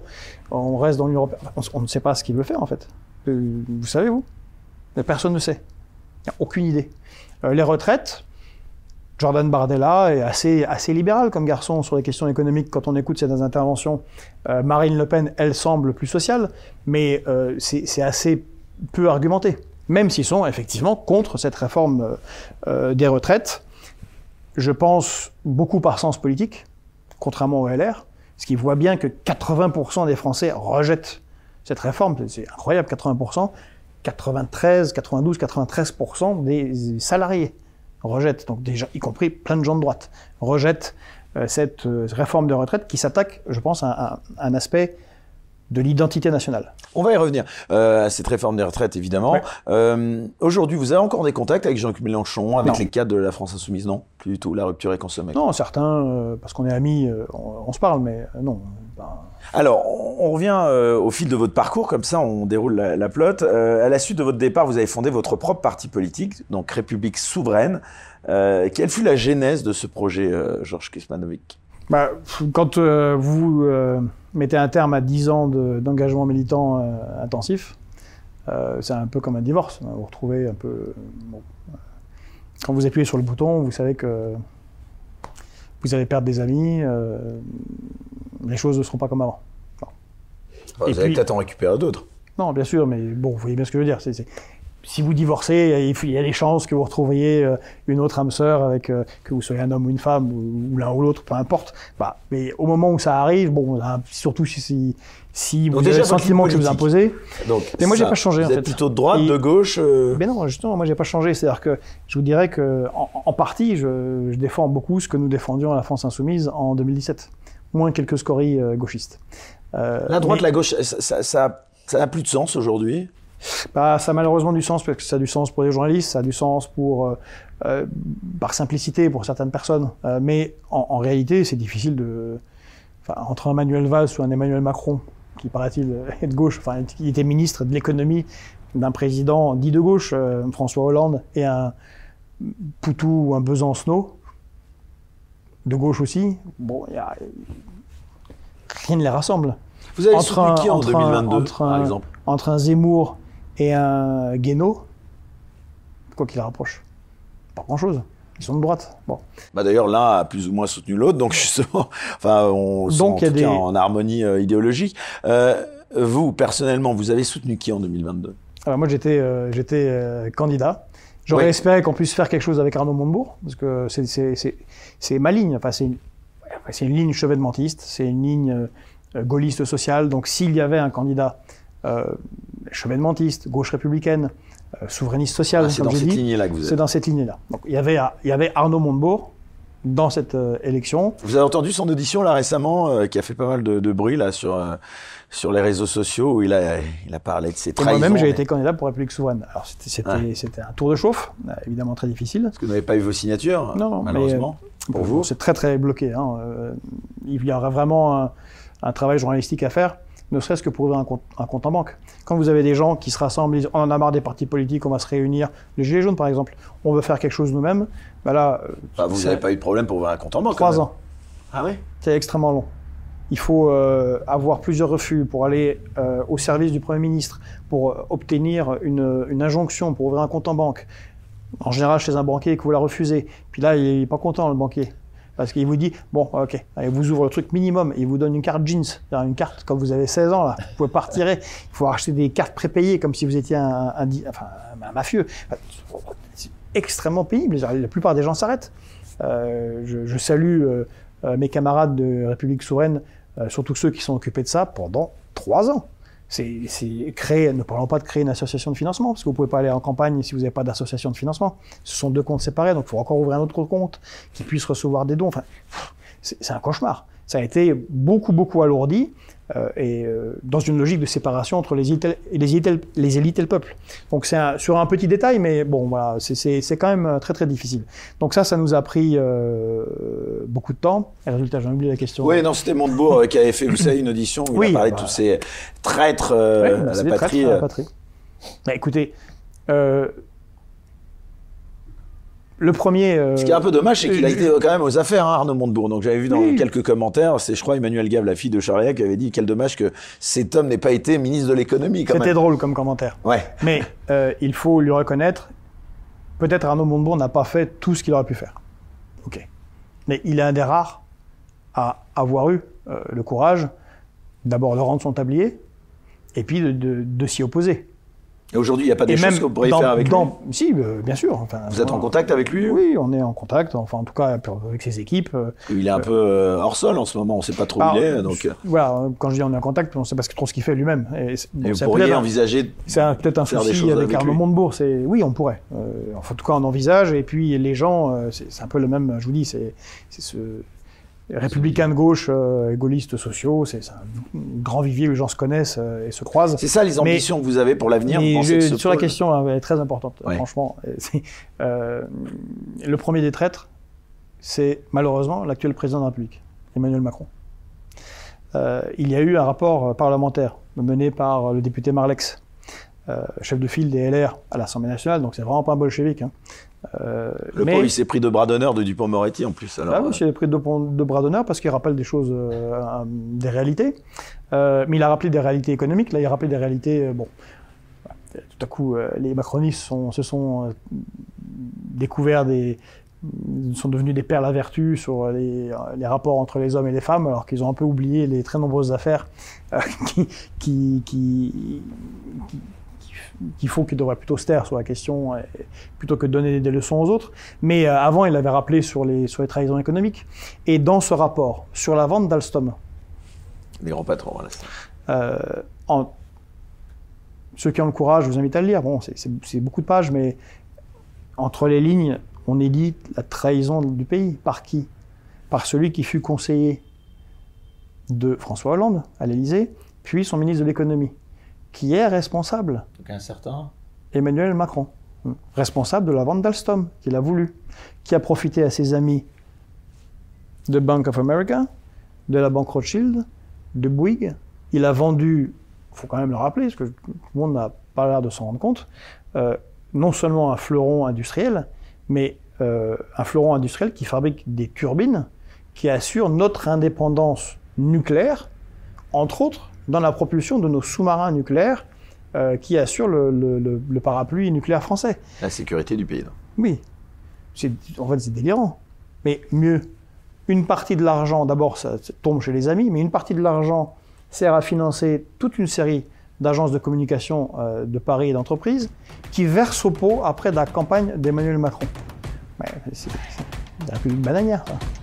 [SPEAKER 2] on reste dans l'Union Européenne. On, ne sait pas ce qu'il veut faire en fait. Euh, vous savez vous? Personne ne sait. Il n'y a aucune idée. Euh, les retraites, Jordan Bardella est assez, assez libéral comme garçon sur les questions économiques quand on écoute ses interventions. Euh, Marine Le Pen, elle semble plus sociale, mais euh, c'est assez peu argumenté, même s'ils sont effectivement contre cette réforme euh, des retraites. Je pense beaucoup par sens politique, contrairement au LR, parce qu'ils voient bien que 80% des Français rejettent cette réforme, c'est incroyable, 80%, 93, 92, 93% des salariés rejette, donc déjà, y compris plein de gens de droite, rejette euh, cette euh, réforme de retraite qui s'attaque, je pense, à, un aspect de l'identité nationale.
[SPEAKER 1] On va y revenir euh, à cette réforme des retraites, évidemment.
[SPEAKER 2] Ouais.
[SPEAKER 1] Euh, Aujourd'hui, vous avez encore des contacts avec Jean-Luc Mélenchon, avec
[SPEAKER 2] Non.
[SPEAKER 1] les cadres de la France Insoumise Non, plus du tout. La rupture est consommée.
[SPEAKER 2] Non, certains, euh, parce qu'on est amis, euh, on, on se parle, mais euh, non. ben,
[SPEAKER 1] Alors, on on revient euh, au fil de votre parcours, comme ça on déroule la, la plotte. Euh, à la suite de votre départ, vous avez fondé votre propre parti politique, donc République Souveraine. Euh, quelle fut la genèse de ce projet, euh, Georges Kismanovic
[SPEAKER 2] Bah, quand euh, vous euh, mettez un terme à 10 ans de- d'engagement militant euh, intensif, c'est un peu comme un divorce. hein. Vous retrouvez un peu. bon, quand vous appuyez sur le bouton, vous savez que vous allez perdre des amis, les choses ne seront pas comme avant.
[SPEAKER 1] Enfin,
[SPEAKER 2] Et
[SPEAKER 1] Vous allez peut-être en récupérer d'autres.
[SPEAKER 2] Non, bien sûr, mais bon, vous voyez bien ce que je veux dire. c'est- si vous divorcez, il y a des chances que vous retrouviez euh, une autre âme sœur, avec, euh, que vous soyez un homme ou une femme, ou, l'un ou l'autre, peu importe. Bah, mais au moment où ça arrive, bon, surtout si, si, si vous
[SPEAKER 1] Donc
[SPEAKER 2] avez
[SPEAKER 1] déjà,
[SPEAKER 2] le sentiment que vous imposez.
[SPEAKER 1] Donc,
[SPEAKER 2] Mais moi, j'ai pas changé,
[SPEAKER 1] Vous
[SPEAKER 2] en
[SPEAKER 1] êtes
[SPEAKER 2] fait.
[SPEAKER 1] plutôt de droite,
[SPEAKER 2] Et-
[SPEAKER 1] de gauche euh,
[SPEAKER 2] Mais non, justement, moi, j'ai pas changé. C'est-à-dire que je vous dirais que, en, en partie, je, je défends beaucoup ce que nous défendions à la France Insoumise en 2017. Moins quelques scories euh, gauchistes. Euh,
[SPEAKER 1] La droite,
[SPEAKER 2] mais-
[SPEAKER 1] la gauche, ça, ça, ça, ça n'a plus de sens aujourd'hui?
[SPEAKER 2] Bah, ça a malheureusement du sens parce que ça a du sens pour les journalistes, ça a du sens pour, euh, euh, par simplicité pour certaines personnes. Euh, mais en, en réalité, c'est difficile de. Enfin, entre un Manuel Valls ou un Emmanuel Macron, qui paraît-il est de gauche, enfin, il était ministre de l'économie d'un président dit de gauche, euh, François Hollande, et un Poutou ou un Besancenot, de gauche aussi. Bon, il y a. Rien ne les rassemble.
[SPEAKER 1] Vous avez
[SPEAKER 2] Entre
[SPEAKER 1] soutenu
[SPEAKER 2] un-
[SPEAKER 1] qui en
[SPEAKER 2] entre un-
[SPEAKER 1] 2022,
[SPEAKER 2] entre
[SPEAKER 1] par
[SPEAKER 2] un-
[SPEAKER 1] exemple?
[SPEAKER 2] entre un Zemmour et un Guénaud, quoi qu'il rapproche, pas grand-chose. Ils sont de droite. Bon.
[SPEAKER 1] Bah D'ailleurs, l'un a plus ou moins soutenu l'autre, donc justement, enfin, on
[SPEAKER 2] Donc,
[SPEAKER 1] en
[SPEAKER 2] des-
[SPEAKER 1] en harmonie euh, idéologique. Euh, vous, personnellement, vous avez soutenu qui en 2022
[SPEAKER 2] Alors moi, j'étais euh, j'étais candidat. J'aurais
[SPEAKER 1] Oui.
[SPEAKER 2] espéré qu'on puisse faire quelque chose avec Arnaud Montebourg, parce que c'est- ma ligne. Enfin, c'est une, une ligne chevènementiste, c'est une ligne gaulliste sociale. Donc, s'il y avait un candidat chevènementiste, gauche républicaine, euh, souverainiste sociale,
[SPEAKER 1] Ah, C'est dans cette lignée-là que vous
[SPEAKER 2] c'est
[SPEAKER 1] êtes.
[SPEAKER 2] dans cette ligne-là. Donc, il y avait il y avait Arnaud Montebourg dans cette euh, élection.
[SPEAKER 1] Vous avez entendu son audition là récemment, euh, qui a fait pas mal de, de bruit là sur euh, sur les réseaux sociaux, où il a il a parlé de ses trahisons.
[SPEAKER 2] moi-même, j'ai
[SPEAKER 1] mais-
[SPEAKER 2] été candidat pour République souveraine. Alors, c'était c'était-
[SPEAKER 1] Ouais.
[SPEAKER 2] c'était un tour de chauffe, euh, évidemment très difficile.
[SPEAKER 1] Parce que vous n'avez pas eu vos signatures,
[SPEAKER 2] Non, non, mais,
[SPEAKER 1] malheureusement. pour vous
[SPEAKER 2] C'est très, très bloqué. hein. Euh, il y aura vraiment un, un travail journalistique à faire, ne serait-ce que pour ouvrir un compte, un compte en banque. Quand vous avez des gens qui se rassemblent, ils disent, on en a marre des partis politiques, on va se réunir, les Gilets jaunes par exemple, on veut faire quelque chose nous-mêmes, bah là, euh,
[SPEAKER 1] Enfin, vous n'avez pas eu de problème pour ouvrir un compte en banque.
[SPEAKER 2] trois ans.
[SPEAKER 1] Ah oui
[SPEAKER 2] C'est extrêmement long. Il faut euh, avoir plusieurs refus pour aller euh, au service du Premier ministre, pour obtenir une, une injonction, pour ouvrir un compte en banque. En général, chez un banquier, que vous la refusez. Puis là, il n'est pas content, le banquier. Parce qu'il vous dit, bon, ok, allez, vous ouvre le truc minimum, il vous donne une carte jeans, une carte quand vous avez 16 ans, là, vous pouvez pas. Il faut acheter des cartes prépayées, comme si vous étiez un, un mafieux. C'est extrêmement pénible. La plupart des gens s'arrêtent. Euh, je, salue euh, euh, mes camarades de République Souveraine, euh, surtout ceux qui sont occupés de ça pendant trois ans. C'est créer, ne parlons pas de créer une association de financement, parce que vous pouvez pas aller en campagne si vous n'avez pas d'association de financement. Ce sont deux comptes séparés, donc il faut encore ouvrir un autre compte qui puisse recevoir des dons. Enfin, c'est un cauchemar. Ça a été beaucoup, beaucoup alourdi, et euh, dans une logique de séparation entre les élites, et les élites, les élites et le peuple. Donc c'est un- sur un petit détail, mais bon, voilà, c'est- quand même euh, très, très difficile. Donc ça, ça nous a pris euh, beaucoup de temps. Et résultat, j'ai oublié la question.
[SPEAKER 1] Oui, non, c'était Montebourg euh, qui avait fait, vous savez, une audition où il a parlé de
[SPEAKER 2] bah.
[SPEAKER 1] tous ces traîtres euh,
[SPEAKER 2] Ouais,
[SPEAKER 1] à la
[SPEAKER 2] des traîtres
[SPEAKER 1] patrie.
[SPEAKER 2] à la
[SPEAKER 1] euh.
[SPEAKER 2] patrie. Bah, écoutez, euh, le premier. euh,
[SPEAKER 1] Ce qui est un peu dommage, c'est qu'il a
[SPEAKER 2] euh,
[SPEAKER 1] été quand même aux affaires, hein, Arnaud Montebourg. Donc j'avais vu dans
[SPEAKER 2] Oui.
[SPEAKER 1] quelques commentaires, c'est je crois Emmanuel Gave, la fille de Charriac, qui avait dit quel dommage que cet homme n'ait pas été ministre de l'économie
[SPEAKER 2] C'était drôle comme commentaire.
[SPEAKER 1] Ouais.
[SPEAKER 2] Mais euh, il faut lui reconnaître, peut-être Arnaud Montebourg n'a pas fait tout ce qu'il aurait pu faire. Ok. Mais il est un des rares à avoir eu euh, le courage d'abord de rendre son tablier et puis de, de- de s'y opposer.
[SPEAKER 1] Et aujourd'hui, il n'y a pas des
[SPEAKER 2] et
[SPEAKER 1] choses que vous pourriez
[SPEAKER 2] dans-
[SPEAKER 1] faire avec lui.
[SPEAKER 2] Si, euh, bien sûr. Enfin,
[SPEAKER 1] Vous êtes en contact avec lui
[SPEAKER 2] Oui, on est en contact, enfin en tout cas avec ses équipes. euh,
[SPEAKER 1] Il est un peu euh, hors sol en ce moment, on ne sait pas trop où
[SPEAKER 2] Alors,
[SPEAKER 1] il est. Donc,
[SPEAKER 2] Voilà, quand je dis on est en contact, on ne sait pas trop ce qu'il fait lui-même. Et bon,
[SPEAKER 1] et vous pourriez envisager.
[SPEAKER 2] C'est peut-être un souci avec, Arnaud. Montebourg. Oui, on pourrait. Euh, en tout cas, on envisage. Et puis les gens, c'est un peu le même. Je vous dis, c'est ce républicains de gauche, euh, gaullistes sociaux, c'est un grand vivier où les gens se connaissent euh, et se croisent.
[SPEAKER 1] C'est ça les ambitions que vous avez pour l'avenir
[SPEAKER 2] Sur la question, hein, elle est très importante, franchement. Euh, le premier des traîtres, c'est malheureusement l'actuel président de la République, Emmanuel Macron. il y a eu un rapport parlementaire mené par le député Marlex, chef de file des LR à l'Assemblée nationale, donc c'est vraiment pas un bolchevique, hein,
[SPEAKER 1] euh, le mais... il s'est pris de bras d'honneur de Dupont-Moretti en plus.
[SPEAKER 2] Alors, ah oui, il s'est pris de, de bras d'honneur parce qu'il rappelle des choses, euh, des réalités. Euh, mais il a rappelé des réalités économiques. Là, il a rappelé des réalités. bon, tout à coup, les macronistes sont, se sont découverts des, sont devenus des perles à vertu sur les, les, rapports entre les hommes et les femmes, alors qu'ils ont un peu oublié les très nombreuses affaires qui, qui, qui, qu'il faut qu'il devrait plutôt se taire sur la question plutôt que de donner des leçons aux autres. Mais euh, avant, il avait rappelé sur les, sur les trahisons économiques. Et dans ce rapport sur la vente d'Alstom,
[SPEAKER 1] les grands patrons,
[SPEAKER 2] euh, en, ceux qui ont le courage, je vous invite à le lire. Bon, c'est beaucoup de pages, mais entre les lignes, on édite la trahison du pays. Par qui? Par celui qui fut conseiller de François Hollande à l'Élysée, puis son ministre de l'économie qui est responsable.
[SPEAKER 1] Donc un certain
[SPEAKER 2] Emmanuel Macron, responsable de la vente d'Alstom, qu'il a voulu, qui a profité à ses amis de Bank of America, de la banque Rothschild, de Bouygues. Il a vendu, il faut quand même le rappeler, parce que tout le monde n'a pas l'air de s'en rendre compte, euh, non seulement un fleuron industriel, mais euh, un fleuron industriel qui fabrique des turbines qui assurent notre indépendance nucléaire, entre autres dans la propulsion de nos sous-marins nucléaires euh, qui assurent le, parapluie nucléaire français.
[SPEAKER 1] La sécurité du pays.
[SPEAKER 2] Oui. En fait, c'est délirant. Mais mieux, une partie de l'argent, d'abord, ça, tombe chez les amis, mais une partie de l'argent sert à financer toute une série d'agences de communication euh, de Paris et d'entreprises qui versent au pot après la campagne d'Emmanuel Macron. c'est la plus bananière. Ça.